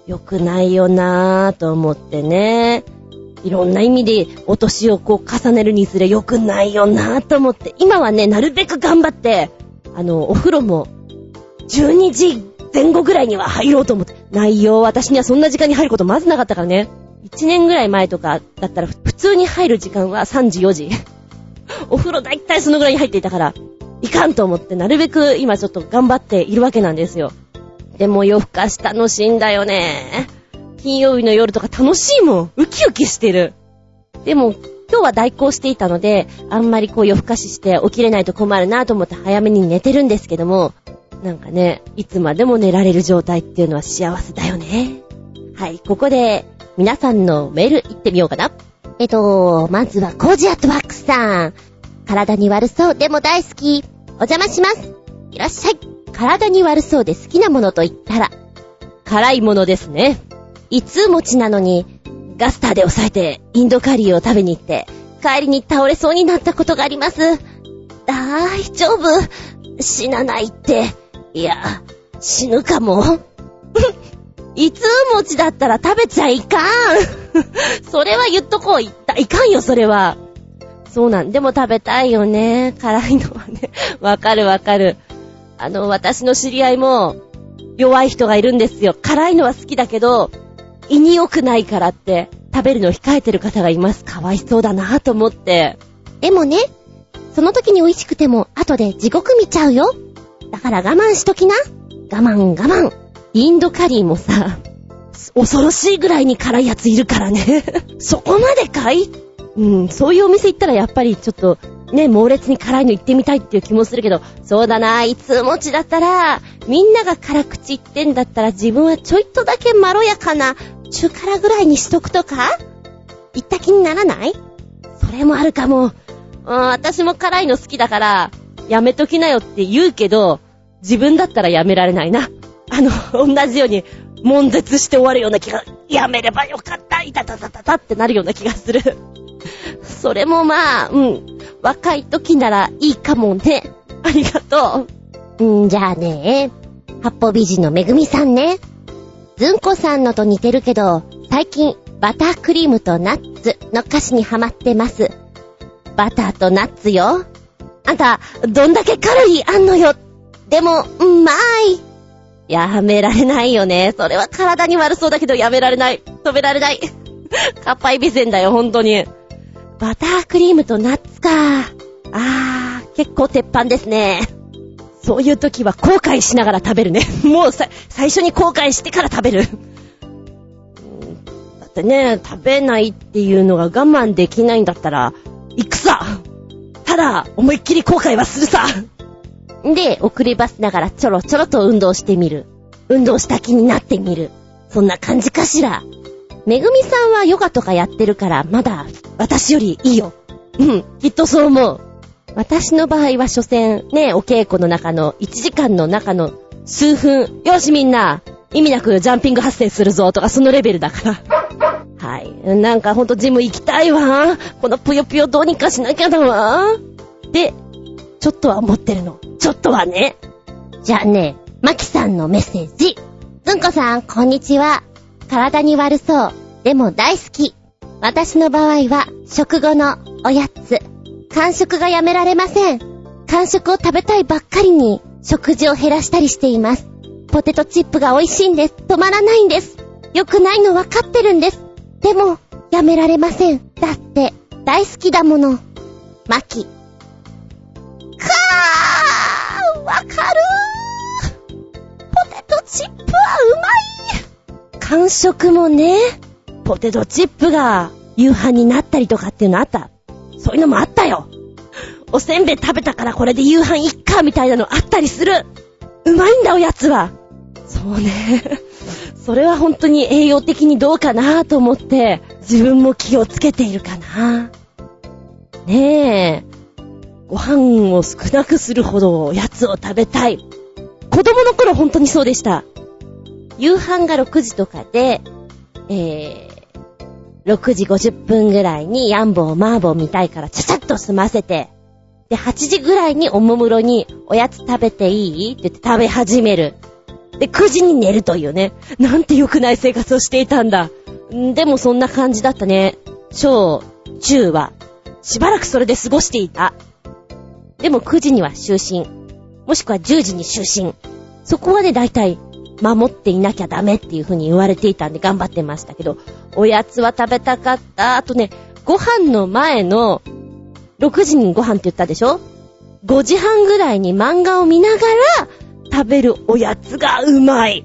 良くないよなぁと思ってね。いろんな意味でお年をこう重ねるにつれ良くないよなぁと思って、今はね、なるべく頑張って、あの、お風呂も12時前後ぐらいには入ろうと思って。内容、私にはそんな時間に入ることまずなかったからね。1年ぐらい前とかだったら普通に入る時間は3時4時。お風呂だいたいそのぐらいに入っていたから、いかんと思ってなるべく今ちょっと頑張っているわけなんですよ。でも夜更かし楽しいんだよね。金曜日の夜とか楽しいもん。ウキウキしてる。でも、今日は代行していたので、あんまりこう夜更かしして起きれないと困るなと思って早めに寝てるんですけども、なんかね、いつまでも寝られる状態っていうのは幸せだよね。はい、ここで皆さんのメール行ってみようかな。えっと、まずはコージアットワックスさん。体に悪そうでも大好き。お邪魔します。いらっしゃい。体に悪そうで好きなものと言ったら、辛いものですね。いつ持ちなのに、ガスターで押さえてインドカリーを食べに行って、帰りに倒れそうになったことがあります。大丈夫。死なないって。いや、死ぬかも。いつ持ちだったら食べちゃいかん。それは言っとこう。いかんよ、それは。そうなん。でも食べたいよね。辛いのはね。わかるわかる。あの、私の知り合いも、弱い人がいるんですよ。辛いのは好きだけど、胃に良くないからって、食べるのを控えてる方がいます。かわいそうだなと思って。でもね、その時に美味しくても、後で地獄見ちゃうよ。だから我慢しときな。我慢我慢。インドカリーもさ、恐ろしいぐらいに辛いやついるからね。そこまでかい？うん、そういうお店行ったらやっぱりちょっと、ね、猛烈に辛いの行ってみたいっていう気もするけど、そうだな、いつもちだったら、みんなが辛口言ってんだったら自分はちょいとだけまろやかな中辛ぐらいにしとくとか言った気にならない？それもあるかも。うん、私も辛いの好きだから、やめときなよって言うけど、自分だったらやめられないな。あの、同じように、悶絶して終わるような気が、やめればよかった、いたたたたたってなるような気がする。それもまあ、うん。若い時ならいいかもね。ありがとう。んじゃあね、八方美人のめぐみさんね。ずんこさんのと似てるけど、最近、バタークリームとナッツの歌詞にハマってます。バターとナッツよ。あんた、どんだけカロリーあんのよ。でも、うまい。やめられないよね。それは体に悪そうだけどやめられない。止められない。かっぱいびせんだよ、ほんとに。バタークリームとナッツか。あー、結構鉄板ですね。そういう時は後悔しながら食べるね。もうさ、最初に後悔してから食べる。だってね、食べないっていうのが我慢できないんだったら、行くさただ、思いっきり後悔はするさで、送りバスながらちょろちょろと運動してみる。運動した気になってみる。そんな感じかしら。めぐみさんはヨガとかやってるから、まだ、私よりいいよ。うん、きっとそう思う。私の場合は所詮、ね、お稽古の中の1時間の中の数分、よしみんな、意味なくジャンピング発生するぞとかそのレベルだから。はい。なんかほんとジム行きたいわ。このぷよぷよどうにかしなきゃだわ。で、ちょっとは思ってるの。ちょっとはね。じゃあね、マキさんのメッセージ。ずんこさん、こんにちは。体に悪そう。でも大好き。私の場合は、食後のおやつ。間食がやめられません。間食を食べたいばっかりに、食事を減らしたりしています。ポテトチップが美味しいんです。止まらないんです。良くないの分かってるんです。でも、やめられません。だって、大好きだもの。マキ。かーわかまい完食もね、ポテトチップが夕飯になったりとかっていうのあった。そういうのもあったよ。おせんべい食べたからこれで夕飯いっかみたいなのあったりする。うまいんだおやつは。そうね。それは本当に栄養的にどうかなと思って自分も気をつけているかな。ねえ。ご飯を少なくするほどおやつを食べたい。子供の頃本当にそうでした。夕飯が6時とかで、えー、6時50分ぐらいにヤンボーマーボー見たいからちゃちゃっと済ませて、で、8時ぐらいにおもむろにおやつ食べていいって言って食べ始める。で、9時に寝るというね。なんて良くない生活をしていたんだ。んでもそんな感じだったね。小、中は、しばらくそれで過ごしていた。でも9時には就寝。もしくは10時に就寝。そこはね、だいたい守っていなきゃダメっていう風に言われていたんで頑張ってましたけど、おやつは食べたかった。あとね、ご飯の前の、6時にご飯って言ったでしょ ?5 時半ぐらいに漫画を見ながら食べるおやつがうまい。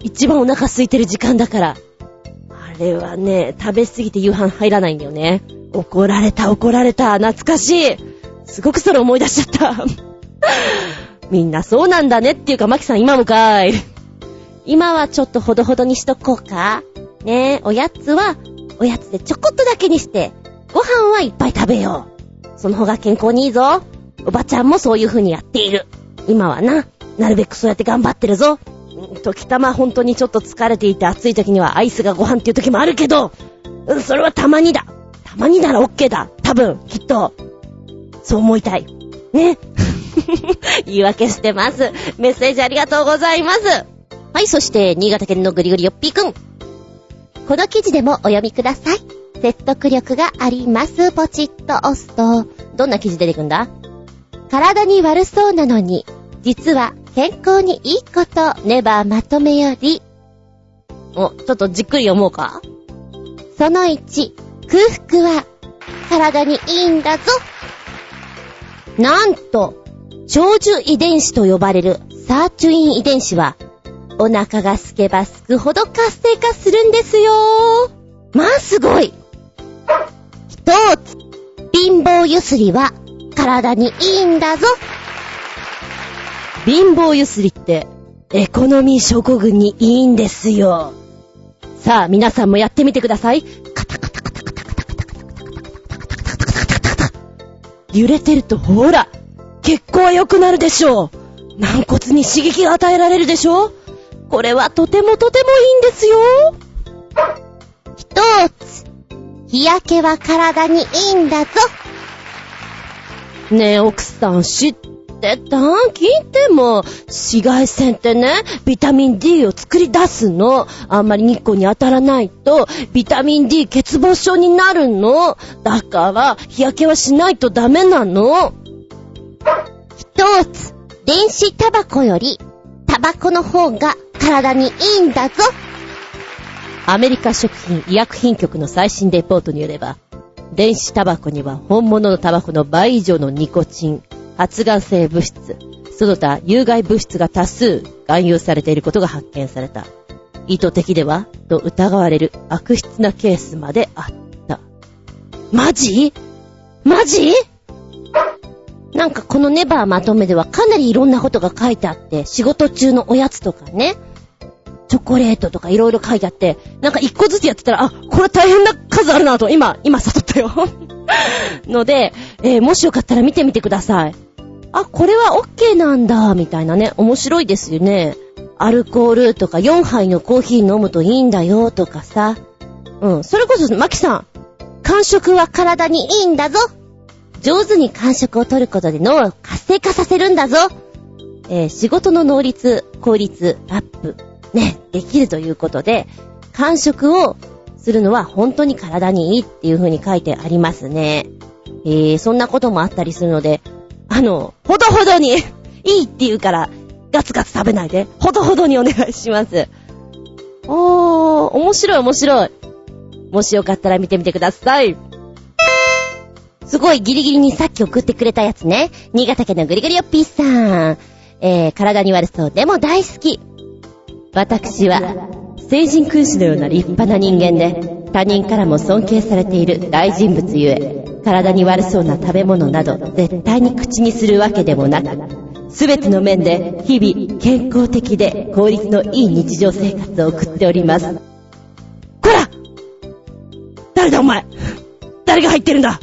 一番お腹空いてる時間だから。あれはね、食べすぎて夕飯入らないんだよね。怒られた怒られた。懐かしい。すごくそれ思い出しちゃった。みんなそうなんだねっていうか、マキさん今もかーい。今はちょっとほどほどにしとこうか。ねえ、おやつは、おやつでちょこっとだけにして、ご飯はいっぱい食べよう。その方が健康にいいぞ。おばちゃんもそういう風にやっている。今はな、なるべくそうやって頑張ってるぞ。時たま本当にちょっと疲れていて暑い時にはアイスがご飯っていう時もあるけど、うん、それはたまにだ。たまになら OK だ。多分、きっと。そう思いたい。ね。言い訳してます。メッセージありがとうございます。はい、そして、新潟県のぐりぐりよっぴーくん。この記事でもお読みください。説得力があります。ポチッと押すと、どんな記事出てくんだ？体に悪そうなのに、実は健康にいいこと、ネバーまとめより、お、ちょっとじっくり読もうか。その1、空腹は体にいいんだぞ。なんと、長寿遺伝子と呼ばれるサーチュイン遺伝子は、お腹が空けば空くほど活性化するんですよ。まあすごい一つ、貧乏ゆすりは体にいいんだぞ。貧乏ゆすりって、エコノミー諸国にいいんですよ。さあ、皆さんもやってみてください。カタカタカタカタカタカタカタカタカタカタカタカタカタカタカタカタ揺れてるとほら、血行は良くなるでしょう。軟骨に刺激が与えられるでしょう。これはとてもとてもいいんですよ。一つ、日焼けは体にいいんだぞ。ねえ、奥さん知ってた？聞いても、紫外線ってね、ビタミン D を作り出すの。あんまり日光に当たらないと、ビタミン D 欠乏症になるの。だから、日焼けはしないとダメなの。一つ、電子タバコより、バコの方が体にいいんだぞ。アメリカ食品医薬品局の最新レポートによれば、電子タバコには本物のタバコの倍以上のニコチン、発がん性物質、その他有害物質が多数含有されていることが発見された。意図的ではと疑われる悪質なケースまであった。マジ？マジ？なんかこのネバーまとめではかなりいろんなことが書いてあって、仕事中のおやつとかね、チョコレートとかいろいろ書いてあって、なんか一個ずつやってたら、あ、これ大変な数あるなと、今、今悟ったよ。ので、えーもしよかったら見てみてください。あ、これは OK なんだ、みたいなね、面白いですよね。アルコールとか4杯のコーヒー飲むといいんだよ、とかさ。うん、それこそ、マキさん、間食は体にいいんだぞ。上手に間食を取ることで脳を活性化させるんだぞ。えー仕事の能率、効率、アップ、ね、できるということで、間食をするのは本当に体にいいっていう風に書いてありますね。えー、そんなこともあったりするので、あの、ほどほどに いいって言うから、ガツガツ食べないで、ほどほどにお願いします。おー、面白い面白い。もしよかったら見てみてください。すごいギリギリにさっき送ってくれたやつね。新潟県のぐりぐりよっぴーさん。えー、体に悪そうでも大好き。私は、聖人君子のような立派な人間で、他人からも尊敬されている大人物ゆえ、体に悪そうな食べ物など、絶対に口にするわけでもなく、すべての面で、日々、健康的で効率のいい日常生活を送っております。こら誰だお前誰が入ってるんだ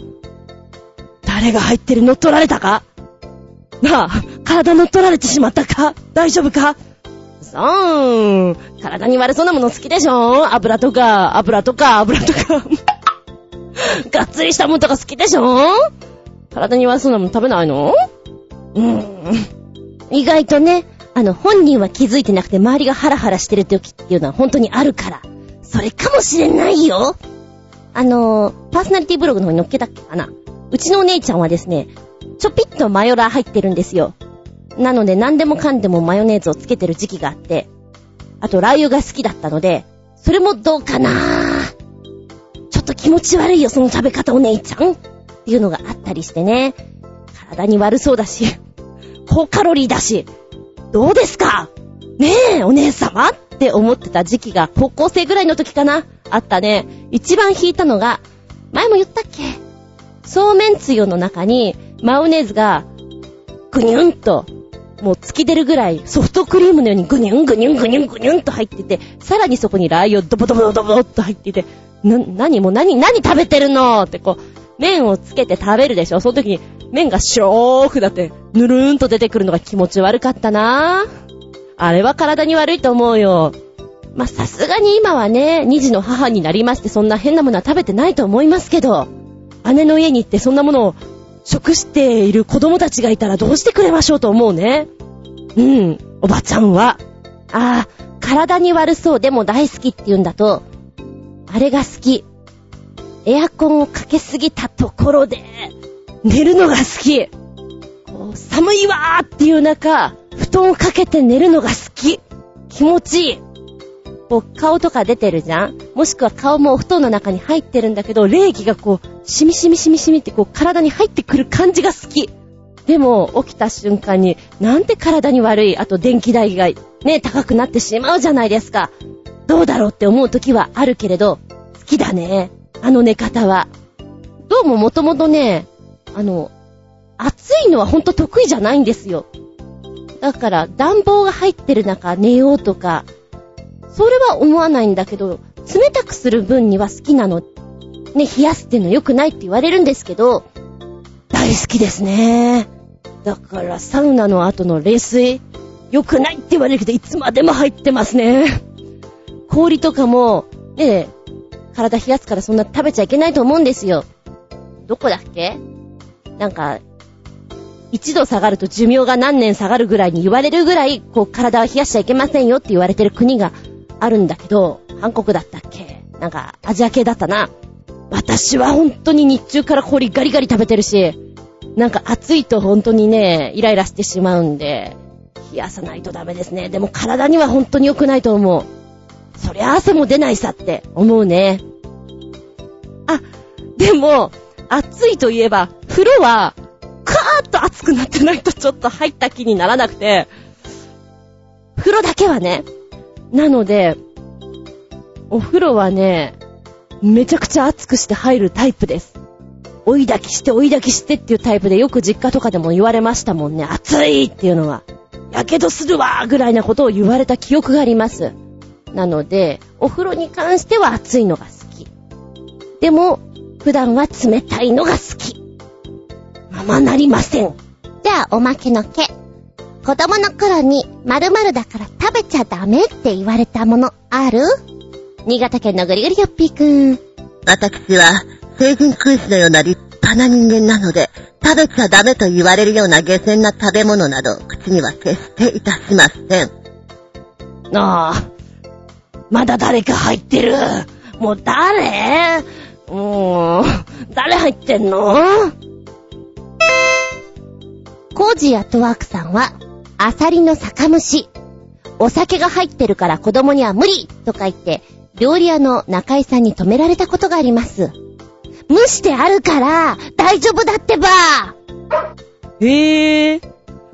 誰が入ってる乗っ取られたか？なあ、体乗っ取られてしまったか？大丈夫か？さん。体に悪そうなもの好きでしょ？油とか、油とか、油とか。がっつりしたものとか好きでしょ？体に悪そうなもの食べないの？うーん。意外とね、あの、本人は気づいてなくて周りがハラハラしてる時っていうのは本当にあるから。それかもしれないよ。あの、パーソナリティブログの方に載っけたっけかな？うちのお姉ちゃんはですね、ちょぴっとマヨラー入ってるんですよ。なので何でもかんでもマヨネーズをつけてる時期があって、あとラー油が好きだったので、それもどうかなちょっと気持ち悪いよ、その食べ方お姉ちゃんっていうのがあったりしてね。体に悪そうだし、高カロリーだし、どうですか？ねえ、お姉様？って思ってた時期が高校生ぐらいの時かな？あったね。一番引いたのが、前も言ったっけ？そうめんつゆの中にマヨネーズがぐにゅんともう突き出るぐらいソフトクリームのようにぐにゅんぐにゅんぐにゅんぐにゅんと入ってて、さらにそこにラー油ドボドボドボドボっと入ってて、な、何もう何、何食べてるのってこう、麺をつけて食べるでしょ。その時に麺が白くだってぬるーんと出てくるのが気持ち悪かったなあれは体に悪いと思うよ。ま、さすがに今はね、二児の母になりましてそんな変なものは食べてないと思いますけど、姉の家に行ってそんなものを食している子供たちがいたらどうしてくれましょうと思うね。うん、おばちゃんは。ああ、体に悪そうでも大好きって言うんだと、あれが好き。エアコンをかけすぎたところで、寝るのが好き。寒いわーっていう中、布団をかけて寝るのが好き。気持ちいい。こう顔とか出てるじゃん？もしくは顔もお布団の中に入ってるんだけど、冷気がこう、しみしみしみしみってこう体に入ってくる感じが好き。でも、起きた瞬間に、なんて体に悪い、あと電気代がね、高くなってしまうじゃないですか。どうだろうって思う時はあるけれど、好きだね。あの寝方は。どうももともとね、あの、暑いのはほんと得意じゃないんですよ。だから、暖房が入ってる中寝ようとか、それは思わないんだけど、冷たくする分には好きなの。ね、冷やすっていうの良くないって言われるんですけど、大好きですね。だから、サウナの後の冷水、良くないって言われるけど、いつまでも入ってますね。氷とかも、ね、体冷やすからそんな食べちゃいけないと思うんですよ。どこだっけ？なんか、一度下がると寿命が何年下がるぐらいに言われるぐらい、こう体を冷やしちゃいけませんよって言われてる国があるんだけど、韓国だったっけ？なんか、アジア系だったな。私は本当に日中から氷ガリガリ食べてるし、なんか暑いと本当にね、イライラしてしまうんで、冷やさないとダメですね。でも体には本当に良くないと思う。そりゃ汗も出ないさって思うね。あ、でも、暑いといえば、風呂は、カーッと暑くなってないとちょっと入った気にならなくて、風呂だけはね。なので、お風呂はね、めちゃくちゃ熱くして入るタイプです。追い炊きして追い炊きしてっていうタイプでよく実家とかでも言われましたもんね。熱いっていうのは。やけどするわぐらいなことを言われた記憶があります。なので、お風呂に関しては熱いのが好き。でも、普段は冷たいのが好き。ままなりません。じゃあ、おまけの毛。子供の頃に〇〇だから食べちゃダメって言われたものある？新潟県のぐりぐりよっぴーくん。私は成人君子のような立派な人間なので、食べちゃダメと言われるような下船な食べ物など、口には決していたしません。ああ、まだ誰か入ってる。もう誰？もう、誰入ってんの？コージーアットワークさんは、アサリの酒蒸し。お酒が入ってるから子供には無理とか言って、料理屋の仲居さんに止められたことがあります。蒸してあるから、大丈夫だってばへえ。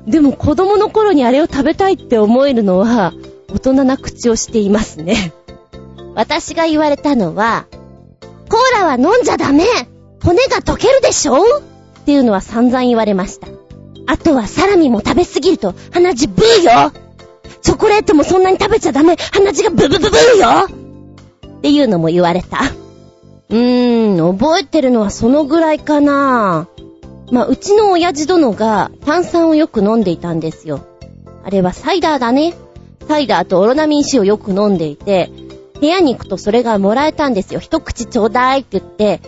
でも子供の頃にあれを食べたいって思えるのは、大人な口をしていますね。私が言われたのは、コーラは飲んじゃダメ骨が溶けるでしょ？っていうのは散々言われました。あとはサラミも食べすぎると鼻血ブーよチョコレートもそんなに食べちゃダメ鼻血がブブブブーよっていうのも言われた。うーん、覚えてるのはそのぐらいかな。まあ、うちの親父殿が炭酸をよく飲んでいたんですよ。あれはサイダーだね。サイダーとオロナミン C をよく飲んでいて、部屋に行くとそれがもらえたんですよ。一口ちょうだいって言って、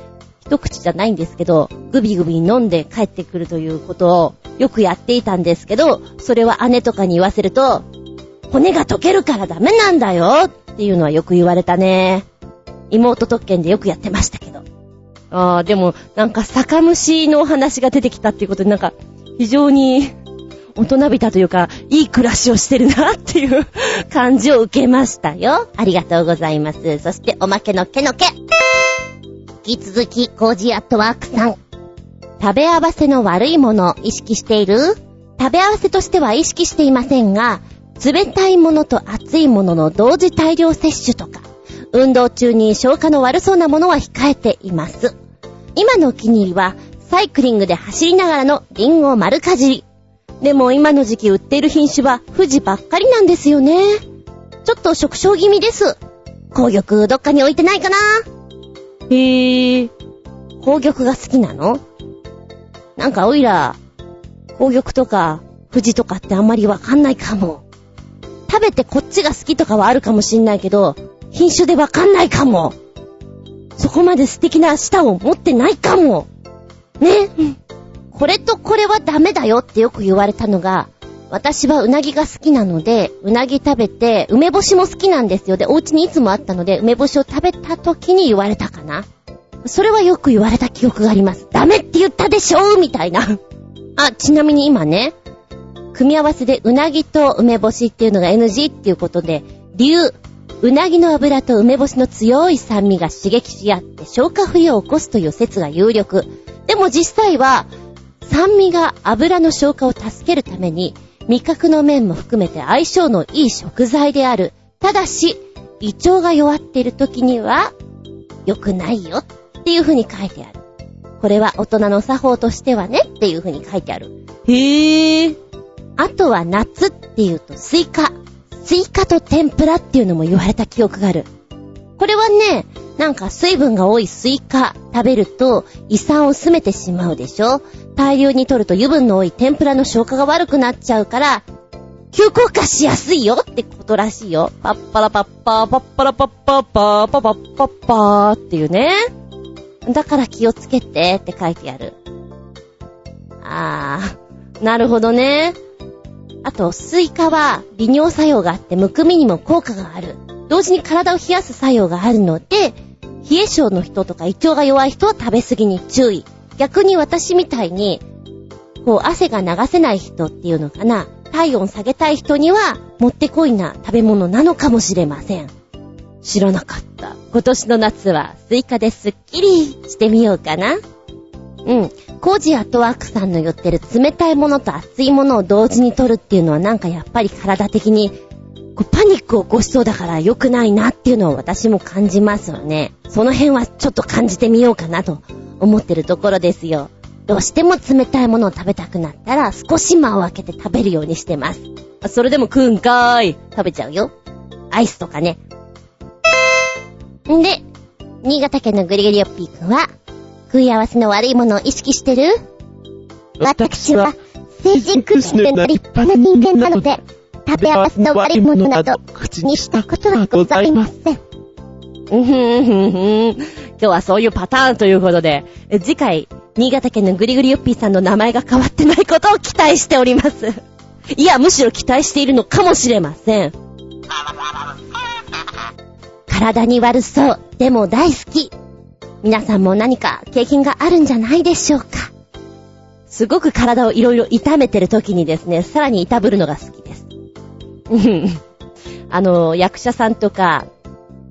一口じゃないんですけど、グビグビ飲んで帰ってくるということをよくやっていたんですけど、それは姉とかに言わせると、骨が溶けるからダメなんだよっていうのはよく言われたね。妹特権でよくやってましたけど。ああ、でも、なんか酒蒸しのお話が出てきたっていうことで、なんか、非常に、大人びたというか、いい暮らしをしてるな っていう感じを受けましたよ。ありがとうございます。そして、おまけのけのけ。引き続き、コージーアットワークさん。食べ合わせの悪いもの、意識している？食べ合わせとしては意識していませんが、冷たいものと熱いものの同時大量摂取とか、運動中に消化の悪そうなものは控えています。今のお気に入りは、サイクリングで走りながらのリンゴ丸かじり。でも今の時期売っている品種は富士ばっかりなんですよね。ちょっと食傷気味です。紅玉どっかに置いてないかな？へぇー。紅玉が好きなの？なんかおいら、紅玉とか富士とかってあんまりわかんないかも。食べてこっちが好きとかはあるかもしんないけど、品種でわかんないかも。そこまで素敵な舌を持ってないかも。ね。これとこれはダメだよってよく言われたのが、私はうなぎが好きなので、うなぎ食べて、梅干しも好きなんですよ。で、お家にいつもあったので、梅干しを食べた時に言われたかな。それはよく言われた記憶があります。ダメって言ったでしょうみたいな。あ、ちなみに今ね、組み合わせでうなぎと梅干しっていうのが NG っていうことで、理由、うなぎの油と梅干しの強い酸味が刺激し合って消化不良を起こすという説が有力。でも実際は、酸味が油の消化を助けるために、味覚の面も含めて相性のいい食材である。ただし、胃腸が弱っている時には、良くないよっていう風に書いてある。これは大人の作法としてはねっていう風に書いてある。へー。あとは夏っていうとスイカ。スイカと天ぷらっていうのも言われた記憶がある。これはね、なんか水分が多いスイカ食べると胃酸を薄めてしまうでしょ？大量に取ると油分の多い天ぷらの消化が悪くなっちゃうから、急降下しやすいよってことらしいよ。パッパラパッパー、パッパラパッパーパー、パパッパッパーっていうね。だから気をつけてって書いてある。あー、なるほどね。あと、スイカは利尿作用があってむくみにも効果がある。同時に体を冷やす作用があるので、冷え性の人とか胃腸が弱い人は食べ過ぎに注意。逆に私みたいに、こう汗が流せない人っていうのかな、体温下げたい人にはもってこいな食べ物なのかもしれません。知らなかった。今年の夏はスイカですっきりしてみようかな。うん。コージーアットワークさんの言ってる冷たいものと熱いものを同時に取るっていうのはなんかやっぱり体的にこうパニックを起こしそうだから良くないなっていうのを私も感じますよね。その辺はちょっと感じてみようかなと思ってるところですよ。どうしても冷たいものを食べたくなったら少し間を空けて食べるようにしてます。それでも食うんかーい。食べちゃうよ。アイスとかね。んで、新潟県のグリグリオッピーくんは、食い合わせの悪いものを意識してる？私は、成熟してな立派な人間なので、食べ合わせの悪いものなど、口にしたことはございません。うんふんふんふん。今日はそういうパターンということで、次回、新潟県のグリグリヨッピーさんの名前が変わってないことを期待しております。いや、むしろ期待しているのかもしれません。体に悪そう。でも大好き。皆さんも何か経験があるんじゃないでしょうか。すごく体をいろいろ痛めてる時にですね、さらに痛ぶるのが好きあの、役者さんとか、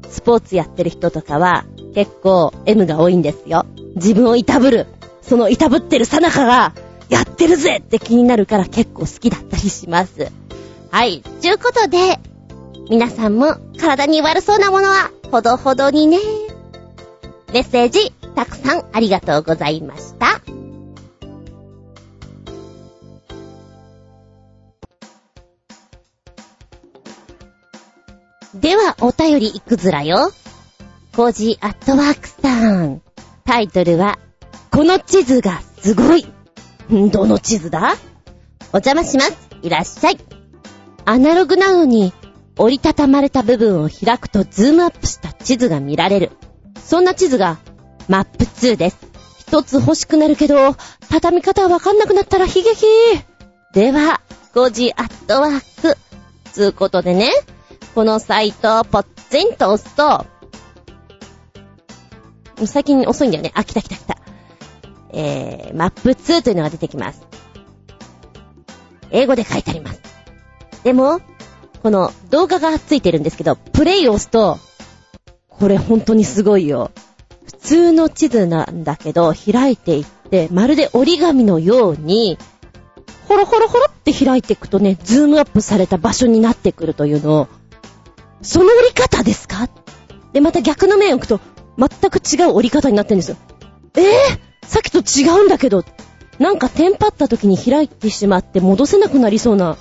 スポーツやってる人とかは、結構 M が多いんですよ。自分を痛ぶる。その痛ぶってるさなかが、やってるぜって気になるから結構好きだったりします。はい。ということで、皆さんも体に悪そうなものは、ほどほどにね。メッセージ、たくさんありがとうございました。では、お便りいくずらよ。コージーアットワークさん。タイトルは、この地図がすごい。どの地図だ？お邪魔します。いらっしゃい。アナログなのに、折りたたまれた部分を開くとズームアップした地図が見られる。そんな地図がマップ2です。一つ欲しくなるけど、畳み方わかんなくなったら悲劇。では、コージーアットワーク。つうことでね、このサイトをポッツンと押すと、最近遅いんだよね。あ、来た来た来た。えー、マップ2というのが出てきます。英語で書いてあります。でも、この動画がついてるんですけど、プレイを押すと、これ本当にすごいよ。普通の地図なんだけど、開いていって、まるで折り紙のように、ホロホロホロって開いていくとね、ズームアップされた場所になってくるというのを、その折り方ですか？で、また逆の面を置くと、全く違う折り方になってるんですよ。えぇ、ー、さっきと違うんだけど、なんかテンパった時に開いてしまって戻せなくなりそうな、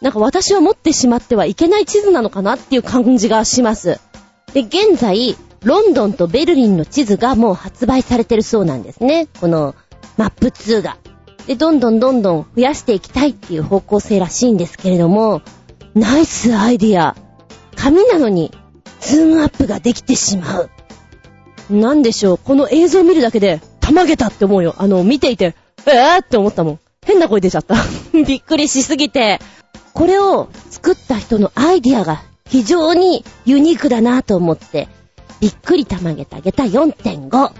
なんか私は持ってしまってはいけない地図なのかなっていう感じがします。で、現在、ロンドンとベルリンの地図がもう発売されてるそうなんですね。このマップ2が。で、どんどんどんどん増やしていきたいっていう方向性らしいんですけれども、ナイスアイディア。紙なのに、ズームアップができてしまう。なんでしょう、この映像を見るだけで、たまげたって思うよ。あの、見ていて、えぇーって思ったもん。変な声出ちゃった。びっくりしすぎて。これを作った人のアイディアが非常にユニークだなと思って、びっくりたまげたげた4.5。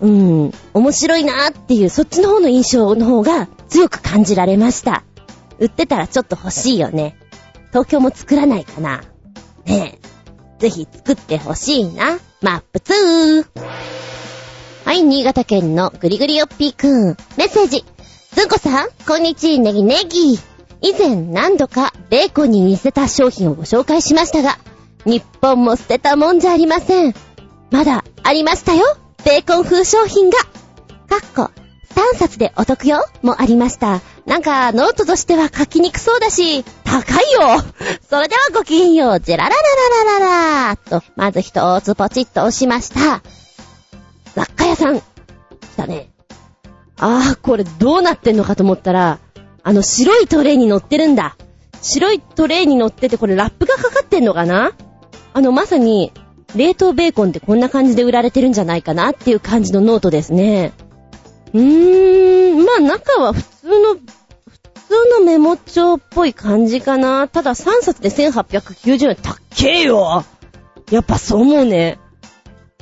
うーん、面白いなーっていう、そっちの方の印象の方が強く感じられました。売ってたらちょっと欲しいよね。東京も作らないかな。ねえ。ぜひ作ってほしいな。マップ2。はい、新潟県のぐりぐりよっぴーくん。メッセージ。ずんこさん、こんにちは、ネギネギ。以前何度かベーコンに似せた商品をご紹介しましたが、日本も捨てたもんじゃありません。まだありましたよ。ベーコン風商品が。かっこ、3冊でお得よもありました。なんか、ノートとしては書きにくそうだし、高いよそれではごきげんよう、ジェラララララララと、まず一つポチッと押しました。雑貨屋さん。来たね。あー、これどうなってんのかと思ったら、あの白いトレイに乗ってるんだ。白いトレイに乗ってて、これラップがかかってんのかな？あの、まさに、冷凍ベーコンってこんな感じで売られてるんじゃないかなっていう感じのノートですね。うーん、まあ中は普通の、普通のメモ帳っぽい感じかな。ただ3冊で1890円。たっけえよやっぱそう思うね。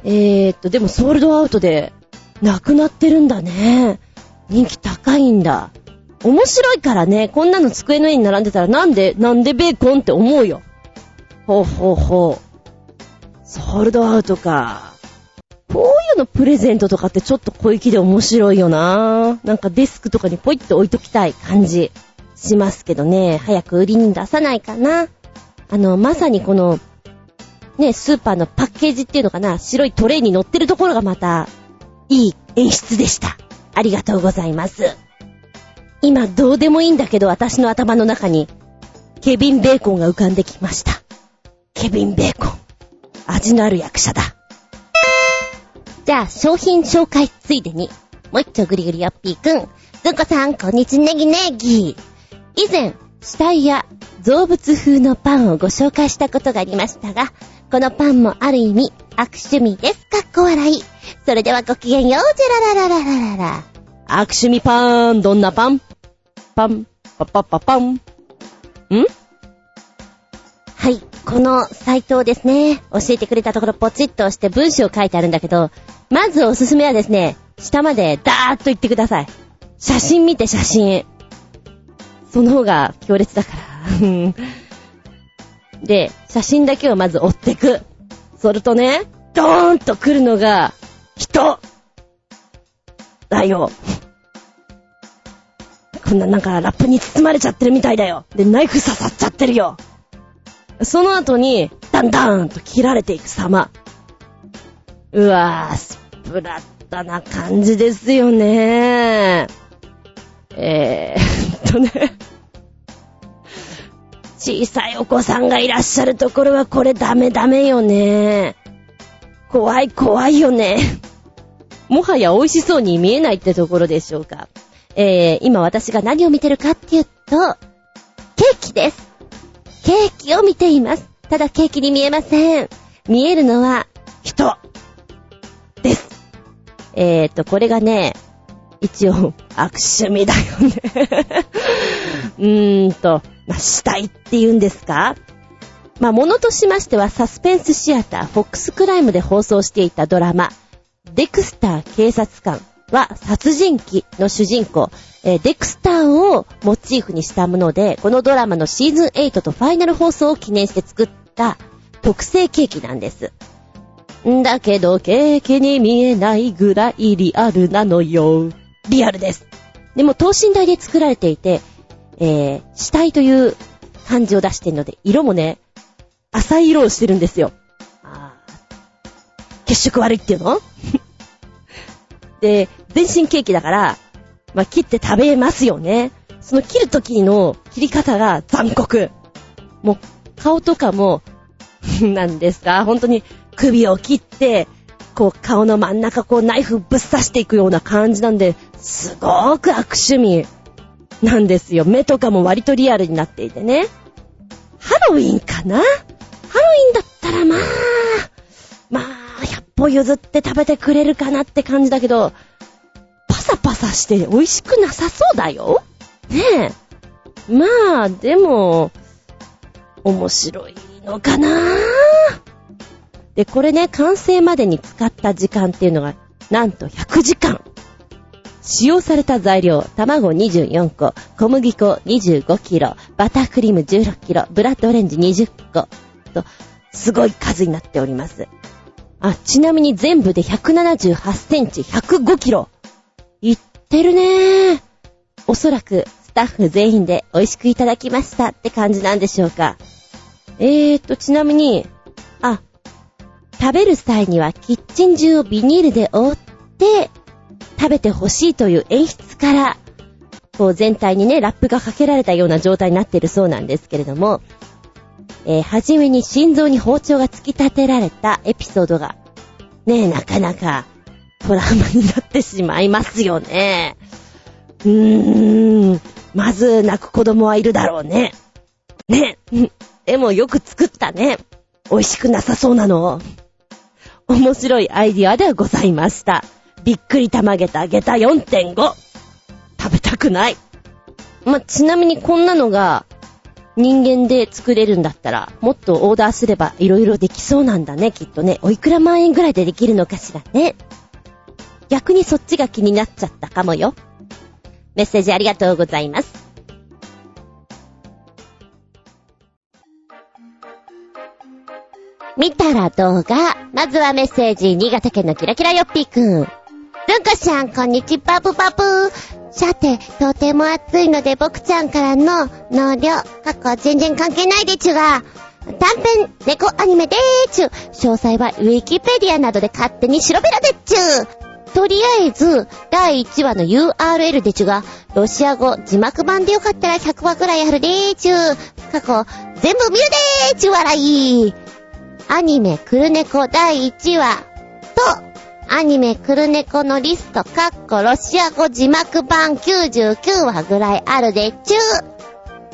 えーっと、でもソールドアウトで、なくなってるんだね。人気高いんだ。面白いからね、こんなの机の上に並んでたらなんで、なんでベーコンって思うよ。ほうほうほう。ソールドアウトか。こうのプレゼントとかってちょっと小粋で面白いよななんかデスクとかにポイって置いときたい感じしますけどね。早く売りに出さないかな。あの、まさにこの、ね、スーパーのパッケージっていうのかな、白いトレイに乗ってるところがまた、いい演出でした。ありがとうございます。今どうでもいいんだけど私の頭の中に、ケビン・ベーコンが浮かんできました。ケビン・ベーコン。味のある役者だ。じゃあ、商品紹介ついでに、もう一丁ぐりぐりよっぴーくん。ずんこさん、こんにちネギネギ。以前、死体や動物風のパンをご紹介したことがありましたが、このパンもある意味、悪趣味です。かっこ笑い。それではごきげんよう、ジェラララララララ。悪趣味パン、どんなパン？パン、パパパパン。ん？はい。このサイトをですね、教えてくれたところポチッと押して文章を書いてあるんだけど、まずおすすめはですね、下までダーッと言ってください。写真見て写真。その方が強烈だから。で、写真だけをまず追ってく。それとね、ドーンと来るのが、人だよ。こんななんかラップに包まれちゃってるみたいだよ。で、ナイフ刺さっちゃってるよ。その後に、ダンダーンと切られていく様。うわぁ、スプラッタな感じですよね。えーっとね。小さいお子さんがいらっしゃるところはこれダメダメよね。怖い怖いよね。もはや美味しそうに見えないってところでしょうか。えー、今私が何を見てるかっていうと、ケーキです。ケーキを見ています。ただケーキに見えません。見えるのは人です。えーと、これがね、一応、悪趣味だよね。うーんと、まあ、死体って言うんですか？まあ、ものとしましてはサスペンスシアター、フォックスクライムで放送していたドラマ、デクスター警察官は殺人鬼の主人公、えーデクスターをモチーフにしたもので、このドラマのシーズン8とファイナル放送を記念して作った特製ケーキなんです。んだけど、ケーキに見えないぐらいリアルなのよ。リアルです。でも、等身大で作られていて、えー、死体という感じを出してるので、色もね、浅い色をしてるんですよ。あ血色悪いっていうの？で、全身ケーキだから、まあ、切って食べますよね。その切る時の切り方が残酷。もう、顔とかも、なんですか、本当に首を切って、こう顔の真ん中こうナイフぶっ刺していくような感じなんで、すごーく悪趣味なんですよ。目とかも割とリアルになっていてね。ハロウィンかな？ハロウィンだったらまあ、まあ、100歩譲って食べてくれるかなって感じだけど、サパサして美味しくなさそうだよねえ。まあ、でも、面白いのかなで、これね、完成までに使った時間っていうのが、なんと100時間。使用された材料、卵24個、小麦粉 25kg、バタークリーム 16kg、ブラッドオレンジ20個、と、すごい数になっております。あ、ちなみに全部で178センチ、105キロ。いってるねー。おそらく、スタッフ全員で美味しくいただきましたって感じなんでしょうか。えーと、ちなみに、あ、食べる際にはキッチン中をビニールで覆って、食べてほしいという演出から、こう全体にね、ラップがかけられたような状態になってるそうなんですけれども、えー、はじめに心臓に包丁が突き立てられたエピソードが、ねえ、なかなかトラウマになってしまいますよね。うーん、まず泣く子供はいるだろうね。ね。でもよく作ったね。美味しくなさそうなの。面白いアイディアではございました。びっくり玉げた下駄4.5。食べたくない。ま、ちなみにこんなのが人間で作れるんだったら、もっとオーダーすれば色々できそうなんだね、きっとね。おいくら万円ぐらいでできるのかしらね。逆にそっちが気になっちゃったかもよ。メッセージありがとうございます。見たら動画。まずはメッセージ、新潟県のキラキラよっぴーくん。ずんこちゃん、こんにちは、バブバブ。さて、とても暑いので僕ちゃんからの納涼、過去全然関係ないでちゅが、短編猫アニメでーちゅ。詳細はウィキペディアなどで勝手に調べらでっちゅ。とりあえず、第1話の URL でちゅが、ロシア語字幕版でよかったら100話くらいあるでーちゅ。過去、全部見るでーちゅ、笑い。アニメクルネコ第1話と、アニメクルネコのリスト、かっこロシア語字幕版99話ぐらいあるでちゅ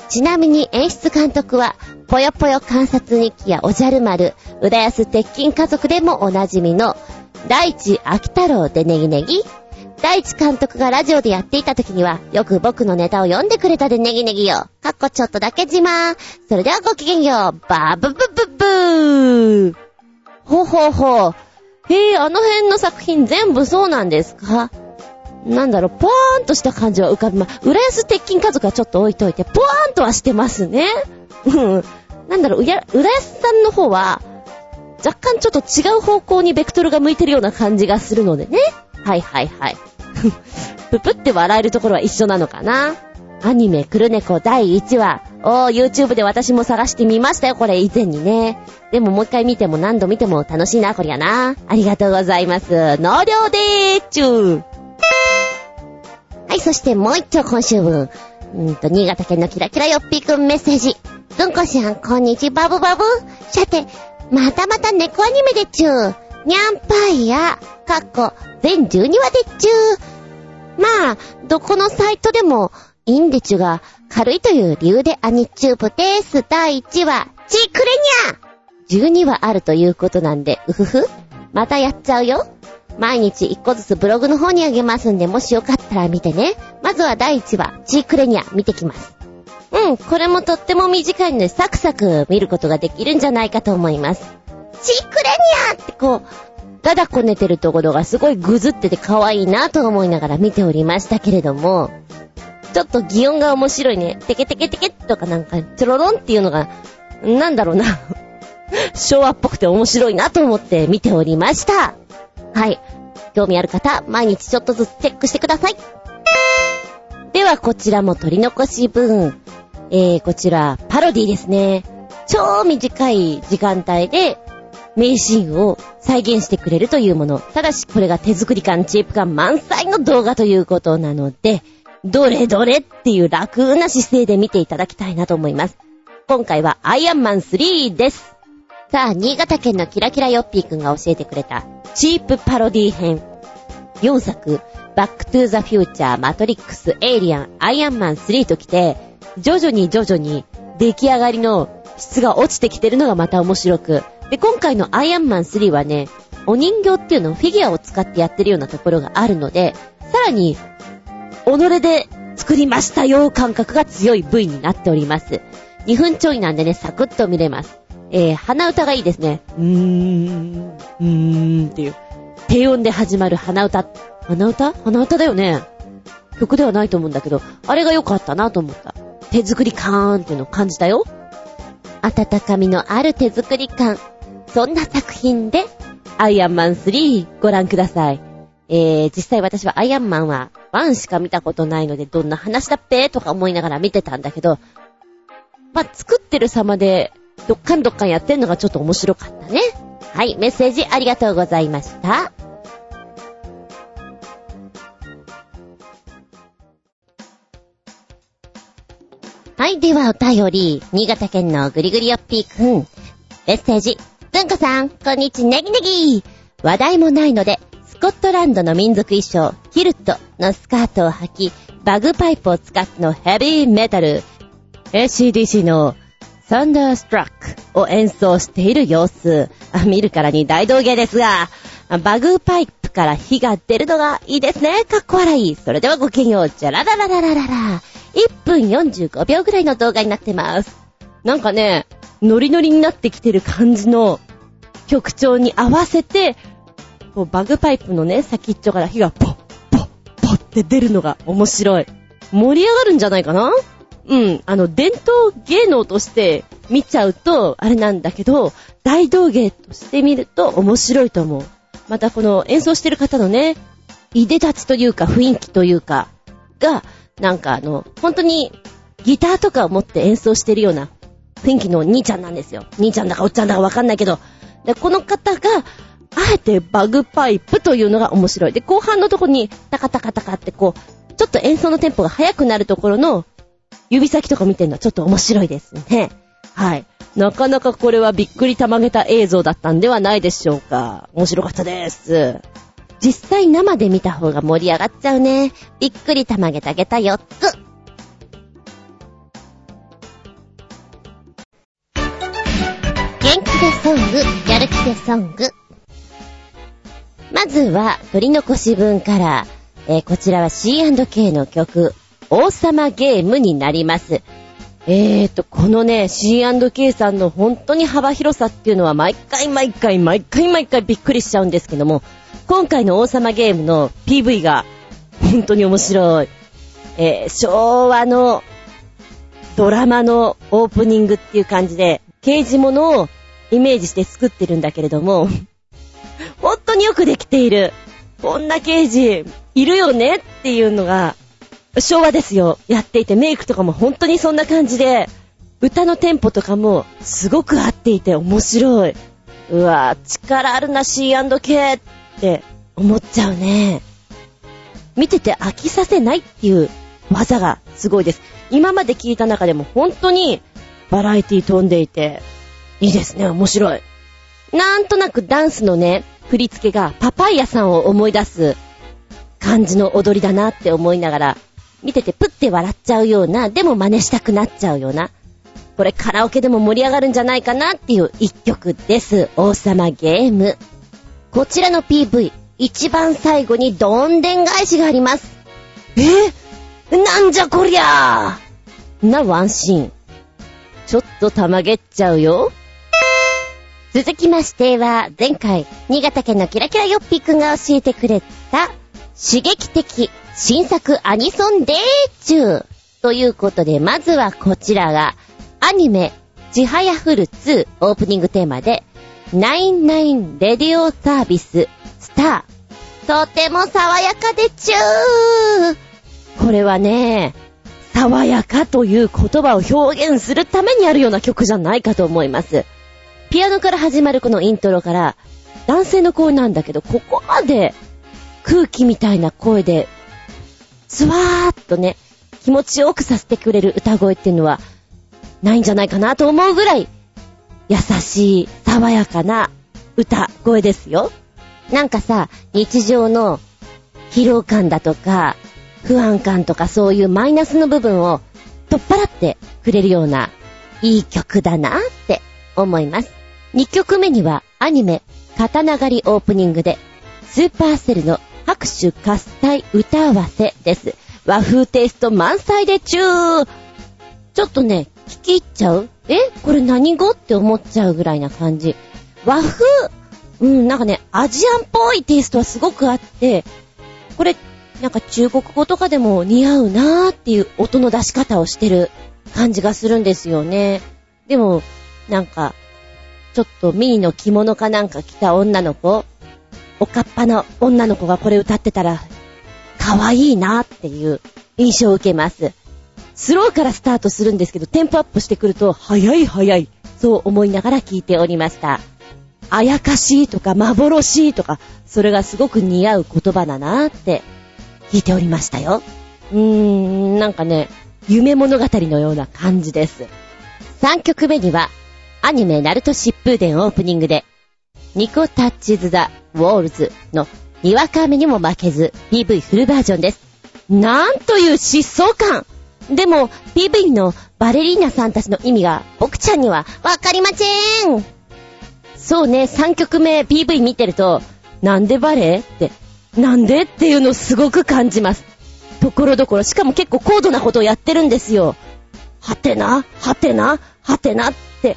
ちなみに演出監督は、ぽよぽよ観察日記やおじゃる丸、浦安鉄筋家族でもおなじみの、大地秋太郎でネギネギ大地監督がラジオでやっていた時には、よく僕のネタを読んでくれたでネギネギよ。かっこちょっとだけ自慢。それではごきげんよう。バブブブブー。ほほほ。へえ、あの辺の作品全部そうなんですか？なんだろう、ポーンとした感じは浮かびま、浦安鉄筋家族はちょっと置いといて、ポーンとはしてますね。うん。なんだろう、うや、浦安さんの方は、若干ちょっと違う方向にベクトルが向いてるような感じがするのでね。はいはいはい。ぷぷって笑えるところは一緒なのかな。アニメ、クルネコ第1話。おー、YouTube で私も探してみましたよ、これ以前にね。でももう一回見ても何度見ても楽しいな、こりゃな。ありがとうございます。納涼でーちゅー。はい、そしてもう一丁今週分。うんと、新潟県のキラキラよっぴーくんメッセージ。ずんこしゃん、こんにちはバブバブ。さて、またまた猫アニメでちゅー。にゃんぱいや、かっこ、全12話でちゅー。まあ、どこのサイトでもいいんでちゅが、軽いという理由でアニチューブです。第1話、ちくれにゃ12話あるということなんで、うふふまたやっちゃうよ。毎日1個ずつブログの方にあげますんで、もしよかったら見てね。まずは第1話、チークレニア見てきます。うん、これもとっても短いのでサクサク見ることができるんじゃないかと思います。チークレニアってこう、だだこねてるところがすごいぐずってて可愛いなと思いながら見ておりましたけれども、ちょっと擬音が面白いね。テケテケテケとかなんか、チョロロンっていうのが、なんだろうな。昭和っぽくて面白いなと思って見ておりました。はい。興味ある方、毎日ちょっとずつチェックしてください。では、こちらも取り残し分。えー、こちら、パロディですね。超短い時間帯で、名シーンを再現してくれるというもの。ただし、これが手作り感、チープ感満載の動画ということなので、どれどれっていう楽な姿勢で見ていただきたいなと思います。今回はアイアンマン3です。さあ、新潟県のキラキラヨッピーくんが教えてくれた、チープパロディ編。4作、バックトゥーザフューチャー、マトリックス、エイリアン、アイアンマン3と来て、徐々に徐々に出来上がりの質が落ちてきてるのがまた面白く。で、今回のアイアンマン3はね、お人形っていうのをフィギュアを使ってやってるようなところがあるので、さらに、己で作りましたよ感覚が強い V になっております。2分ちょいなんでね、サクッと見れます。えー、鼻歌がいいですね。うーん、うーんっていう。低音で始まる鼻歌。鼻歌？鼻歌だよね。曲ではないと思うんだけど、あれが良かったなと思った。手作り感っていうのを感じたよ。温かみのある手作り感。そんな作品で、アイアンマン3ご覧ください。えー、実際私はアイアンマンは1しか見たことないので、どんな話だっぺとか思いながら見てたんだけど、まあ、作ってる様で、どっかんどっかんやってんのがちょっと面白かったね。はい、メッセージありがとうございました。はい、ではお便り、新潟県のぐりぐりよっぴーくん。メッセージ、ずんこさん、こんにちネギネギ話題もないので、スコットランドの民族衣装、キルトのスカートを履き、バグパイプを使ってのヘビーメタル、ACDC のサンダーストラックを演奏している様子。見るからに大道芸ですが、バグパイプから火が出るのがいいですね。かっこ笑い。それではごきげんよう。じゃららららららら。1分45秒ぐらいの動画になってます。なんかね、ノリノリになってきてる感じの曲調に合わせて、こうバグパイプのね、先っちょから火がポッ、ポッ、ポッって出るのが面白い。盛り上がるんじゃないかな？うん、あの、伝統芸能として見ちゃうと、あれなんだけど、大道芸として見ると面白いと思う。またこの演奏してる方のね、いでたちというか雰囲気というか、が、なんかあの、本当にギターとかを持って演奏してるような雰囲気の兄ちゃんなんですよ。兄ちゃんだかおっちゃんだかわかんないけど。で、この方が、あえてバグパイプというのが面白い。で、後半のとこにタカタカタカってこう、ちょっと演奏のテンポが速くなるところの指先とか見てるのはちょっと面白いですね。はい。なかなかこれはびっくりたまげた映像だったんではないでしょうか。面白かったです。実際生で見た方が盛り上がっちゃうね。びっくりたまげたげた4つ。元気でソング、やる気でソング。まずは、取り残し分から、えー、こちらは C&K の曲、王様ゲームになります。えーと、このね、C&K さんの本当に幅広さっていうのは毎回毎回毎回毎回びっくりしちゃうんですけども、今回の王様ゲームの PV が本当に面白い。えー、昭和のドラマのオープニングっていう感じで、刑事物をイメージして作ってるんだけれども、本当によくできている。こんな刑事いるよねっていうのが昭和ですよ。やっていて、メイクとかも本当にそんな感じで、歌のテンポとかもすごく合っていて面白い。うわぁ、力あるな C&K って思っちゃうね。見てて飽きさせないっていう技がすごいです。今まで聞いた中でも本当にバラエティ飛んでいて、いいですね、面白い。なんとなくダンスのね、振り付けがパパイヤさんを思い出す感じの踊りだなって思いながら見ててプッて笑っちゃうような、でも真似したくなっちゃうような、これカラオケでも盛り上がるんじゃないかなっていう一曲です。王様ゲーム。こちらの PV、一番最後にどんでん返しがあります。え？なんじゃこりゃ？ーなワンシーン。ちょっとたまげっちゃうよ。続きましては、前回、新潟県のキラキラヨッピーくんが教えてくれた、刺激的新作アニソンデーチュー。ということで、まずはこちらが、アニメ、ちはやふる2オープニングテーマで、99レディオサービス、スター。とても爽やかでチューこれはね、爽やかという言葉を表現するためにあるような曲じゃないかと思います。ピアノから始まるこのイントロから、男性の声なんだけど、ここまで空気みたいな声で、スワーっとね、気持ちよくさせてくれる歌声っていうのは、ないんじゃないかなと思うぐらい、優しい、爽やかな歌声ですよ。なんかさ、日常の疲労感だとか、不安感とかそういうマイナスの部分を取っ払ってくれるような、いい曲だなって思います。2曲目にはアニメ、刀狩りオープニングで、スーパーセルの拍手喝采歌合わせです。和風テイスト満載でチューちょっとね、聞き入っちゃう？え？これ何語？って思っちゃうぐらいな感じ。和風？うん、なんかね、アジアンっぽいテイストはすごくあって、これ、なんか中国語とかでも似合うなーっていう音の出し方をしてる感じがするんですよね。でも、なんか、ちょっとミニの着物かなんか着た女の子、おかっぱの女の子がこれ歌ってたら、可愛いなっていう印象を受けます。スローからスタートするんですけど、テンポアップしてくると、早い早い。そう思いながら聞いておりました。あやかしいとか幻とか、それがすごく似合う言葉だなって聞いておりましたよ。うーん、なんかね、夢物語のような感じです。3曲目には、アニメナルト疾風伝オープニングで、ニコタッチズ・ザ・ウォールズのにわか雨にも負けず PV フルバージョンです。なんという疾走感。でも PV のバレリーナさんたちの意味が僕ちゃんにはわかりません。そうね、3曲目 PV 見てると、なんでバレ？エって、なんでっていうのをすごく感じます。ところどころ、しかも結構高度なことをやってるんですよ。はてな、はてな、はてな？って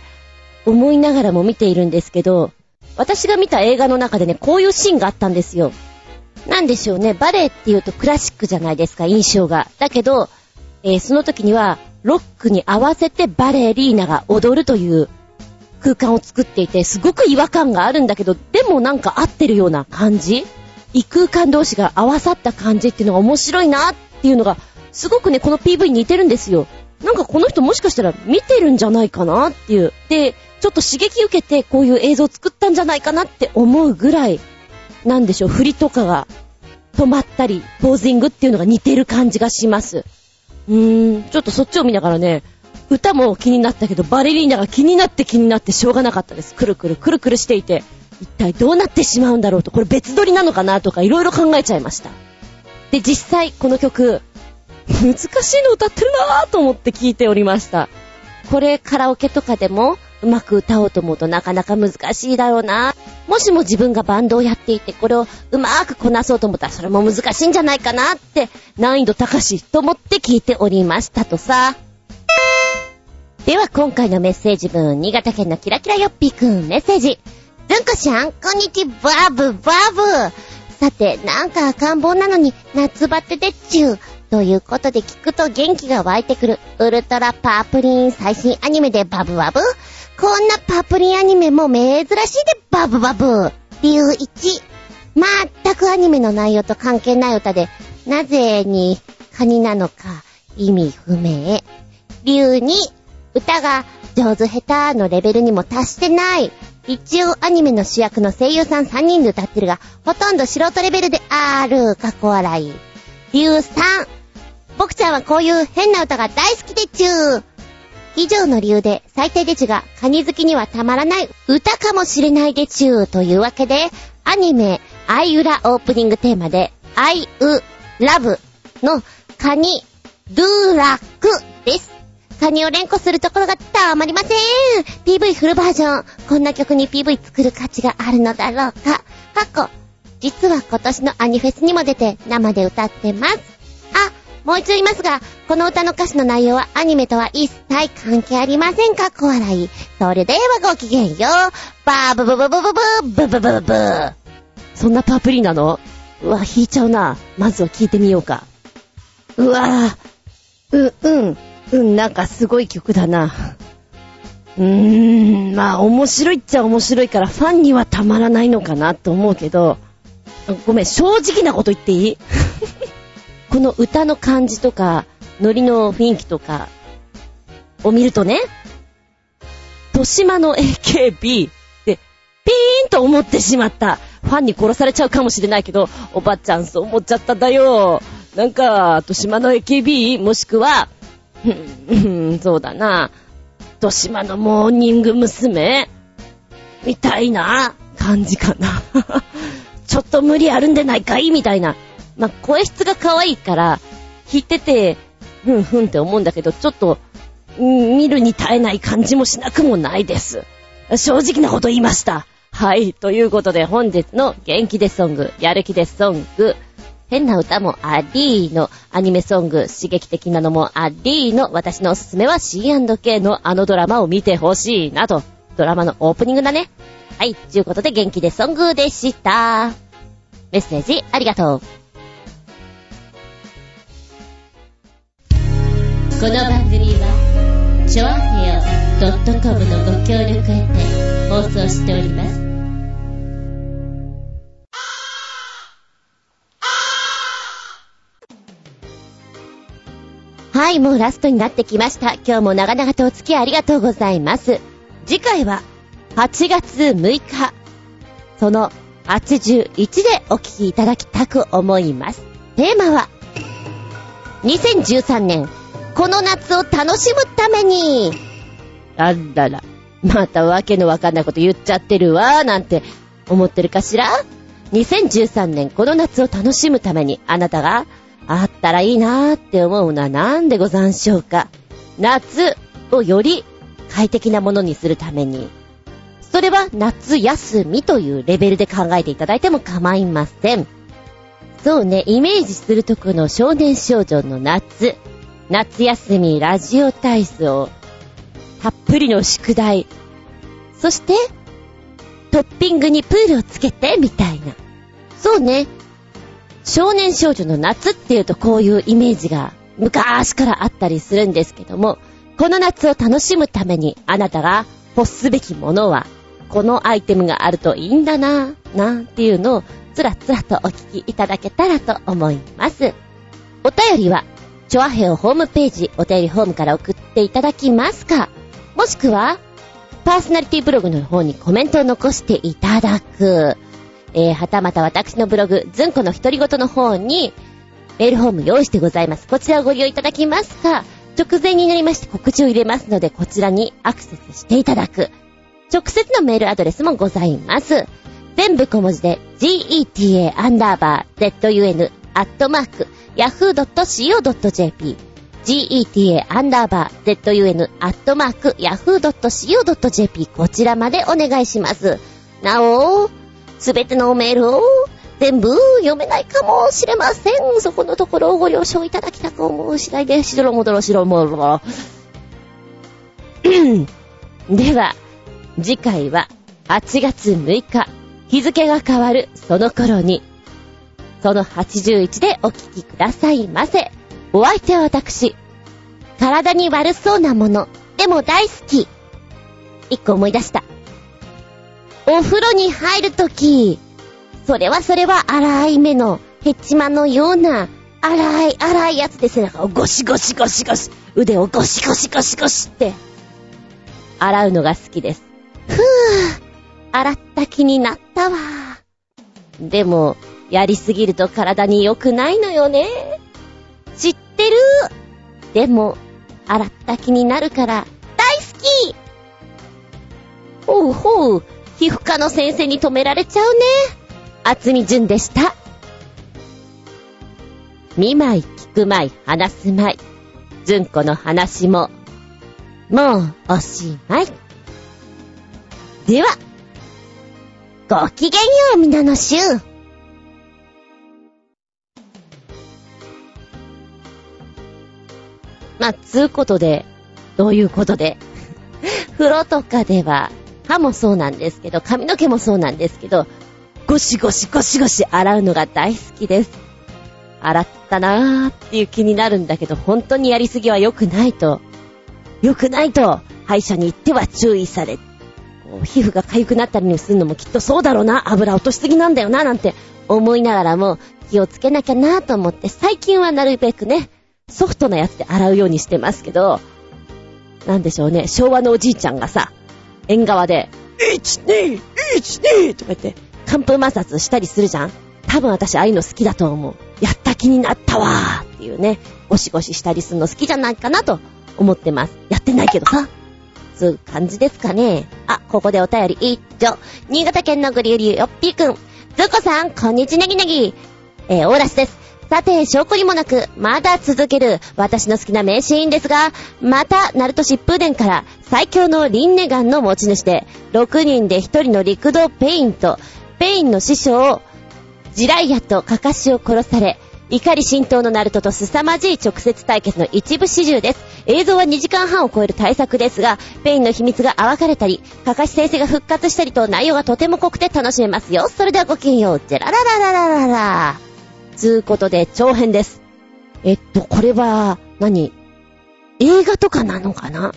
思いながらも見ているんですけど、私が見た映画の中でね、こういうシーンがあったんですよ。なんでしょうね、バレエって言うとクラシックじゃないですか、印象が。だけど、えーその時には、ロックに合わせてバレリーナが踊るという空間を作っていて、すごく違和感があるんだけど、でもなんか合ってるような感じ異空間同士が合わさった感じっていうのが面白いなっていうのが、すごくね、この PV に似てるんですよ。なんかこの人もしかしたら見てるんじゃないかなっていう。で、ちょっと刺激受けてこういう映像を作ったんじゃないかなって思うぐらい、なんでしょう、振りとかが止まったり、ポージングっていうのが似てる感じがします。うーん、ちょっとそっちを見ながらね、歌も気になったけど、バレリーナが気になって気になってしょうがなかったです。くるくるくるくるしていて、一体どうなってしまうんだろうと、これ別撮りなのかなとかいろいろ考えちゃいました。で、実際この曲、難しいの歌ってるなぁと思って聞いておりました。これカラオケとかでもうまく歌おうと思うとなかなか難しいだろうな。もしも自分がバンドをやっていてこれをうまくこなそうと思ったらそれも難しいんじゃないかなって難易度高しと思って聞いておりましたとさ。では今回のメッセージ文、新潟県のキラキラヨッピーくんメッセージ。ずんこしゃん、こんにちは、バブ、バブ。さて、なんか赤ん坊なのに夏バテでっちゅう。ということで聞くと元気が湧いてくるウルトラパープリン最新アニメでバブバブこんなパプリンアニメも珍しいでバブバブ。理由1全くアニメの内容と関係ない歌でなぜにカニなのか意味不明。理由2歌が上手下手のレベルにも達してない。一応アニメの主役の声優さん3人で歌ってるがほとんど素人レベルである。過去笑い。理由3僕ちゃんはこういう変な歌が大好きでちゅー。以上の理由で最低でちがカニ好きにはたまらない歌かもしれないでちゅーというわけで、アニメ、アイウラオープニングテーマで、アイウラブのカニ、ドゥーラックです。カニを連呼するところがたまりません !PV フルバージョン。こんな曲に PV 作る価値があるのだろうか。過去。実は今年のアニフェスにも出て生で歌ってます。もう一度言いますが、この歌の歌詞の内容はアニメとは一切関係ありませんか？小笑い。それではごきげんよう。バーブブブブブブブブブブブそんなパプリなのうわ、弾いちゃうな。まずは聞いてみようか。うわぁ。う、うん。うん、なんかすごい曲だな。うーん、まあ面白いっちゃ面白いからファンにはたまらないのかなと思うけど、ごめん、正直なこと言っていい？この歌の感じとか、ノリの雰囲気とかを見るとね、豊島の AKB ってピーンと思ってしまった。ファンに殺されちゃうかもしれないけど、おばちゃんそう思っちゃっただよ。なんか、豊島の AKB もしくは、そうだな、豊島のモーニング娘。みたいな感じかな。ちょっと無理あるんでないかい？みたいな。まあ、声質が可愛いから、弾いてて、ふんふんって思うんだけど、ちょっと、見るに耐えない感じもしなくもないです。正直なこと言いました。はい。ということで本日の元気でソング、やる気でソング、変な歌もありのアニメソング、刺激的なのもありの私のおすすめは C&K のあのドラマを見てほしいなと。ドラマのオープニングだね。はい。ということで元気でソングでした。メッセージありがとう。この番組は、ちょあへよ .com のご協力へて放送しております。はい、もうラストになってきました。今日も長々とお付き合いありがとうございます。次回は、8月6日、その81でお聞きいただきたく思います。テーマは、2013年この夏を楽しむために、あらら、またわけのわかんないこと言っちゃってるわ、なんて思ってるかしら ?2013 年この夏を楽しむためにあなたがあったらいいなーって思うのは何でござんしょうか夏をより快適なものにするために、それは夏休みというレベルで考えていただいても構いません。そうね、イメージするとこの少年少女の夏。夏休みラジオ体操、たっぷりの宿題、そして、トッピングにプールをつけて、みたいな。そうね。少年少女の夏っていうとこういうイメージが昔からあったりするんですけども、この夏を楽しむためにあなたが欲すべきものは、このアイテムがあるといいんだな、なんていうのをつらつらとお聞きいただけたらと思います。お便りは、チョアヘオホームページ、お便りホームから送っていただきますかもしくは、パーソナリティブログの方にコメントを残していただく。えー、はたまた私のブログ、ズンコの独り言の方に、メールホーム用意してございます。こちらをご利用いただきますか直前になりまして告知を入れますので、こちらにアクセスしていただく。直接のメールアドレスもございます。全部小文字で、geta__zun___ yahoo.co.jp geta アンダーバー zun アットマーク yahoo.co.jp こちらまでお願いします。なお、すべてのメールを全部読めないかもしれません。そこのところをご了承いただきたく思う次第で、しろもどろしろもどろ。では、次回は8月6日、日付が変わるその頃に、その81でお聞きくださいませ。お相手は私。体に悪そうなもの、でも大好き。一個思い出した。お風呂に入るとき、それはそれは荒い目のヘッチマのような、荒い荒いやつで背中をゴシゴシゴシゴシ、腕をゴシゴシゴシゴシって、洗うのが好きです。ふぅ、洗った気になったわ。でも、やりすぎると体に良くないのよね。知ってるでも、洗った気になるから大好きほうほう、皮膚科の先生に止められちゃうね。厚み純でした。見舞い、聞く舞い、話す舞い。純子の話も、もう、おしまい。では、ごきげんよう、皆の衆。まあ、つうことで、どういうことで。風呂とかでは、歯もそうなんですけど、髪の毛もそうなんですけど、ゴシゴシゴシゴシ洗うのが大好きです。洗ったなーっていう気になるんだけど、本当にやりすぎは良くないと、良くないと、歯医者に行っては注意され、皮膚が痒くなったりするのもきっとそうだろうな、油落としすぎなんだよな、なんて思いながらも気をつけなきゃなと思って、最近はなるべくね、ソフトなやつで洗うようにしてますけど、なんでしょうね、昭和のおじいちゃんがさ、縁側で、1、2、1、2とか言って、寒風摩擦したりするじゃん多分私ああいうの好きだと思う。やった気になったわーっていうね、ゴシゴシしたりするの好きじゃないかなと思ってます。やってないけどさ。つう感じですかね。あ、ここでお便り一丁。新潟県のグリュリュよっぴーくん。ずこさん、こんにちねぎねぎ。えー、オーラスです。さて、性懲りもなく、まだ続ける、私の好きな名シーンですが、また、ナルト疾風伝から、最強の輪廻眼の持ち主で、6人で1人の六道ペインと、ペインの師匠、自来也とカカシを殺され、怒り心頭のナルトと凄まじい直接対決の一部始終です。映像は2時間半を超える大作ですが、ペインの秘密が暴かれたり、カカシ先生が復活したりと内容がとても濃くて楽しめますよ。それではごきげんよう。ジェラララララララ。つうことで、長編です。えっと、これは何、映画とかなのかな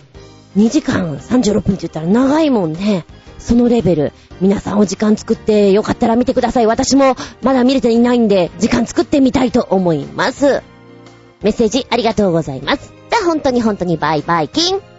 ?2 時間36分って言ったら長いもんね。そのレベル。皆さんお時間作ってよかったら見てください。私もまだ見れていないんで、時間作ってみたいと思います。メッセージありがとうございます。じゃあ本当に本当にバイバイキン。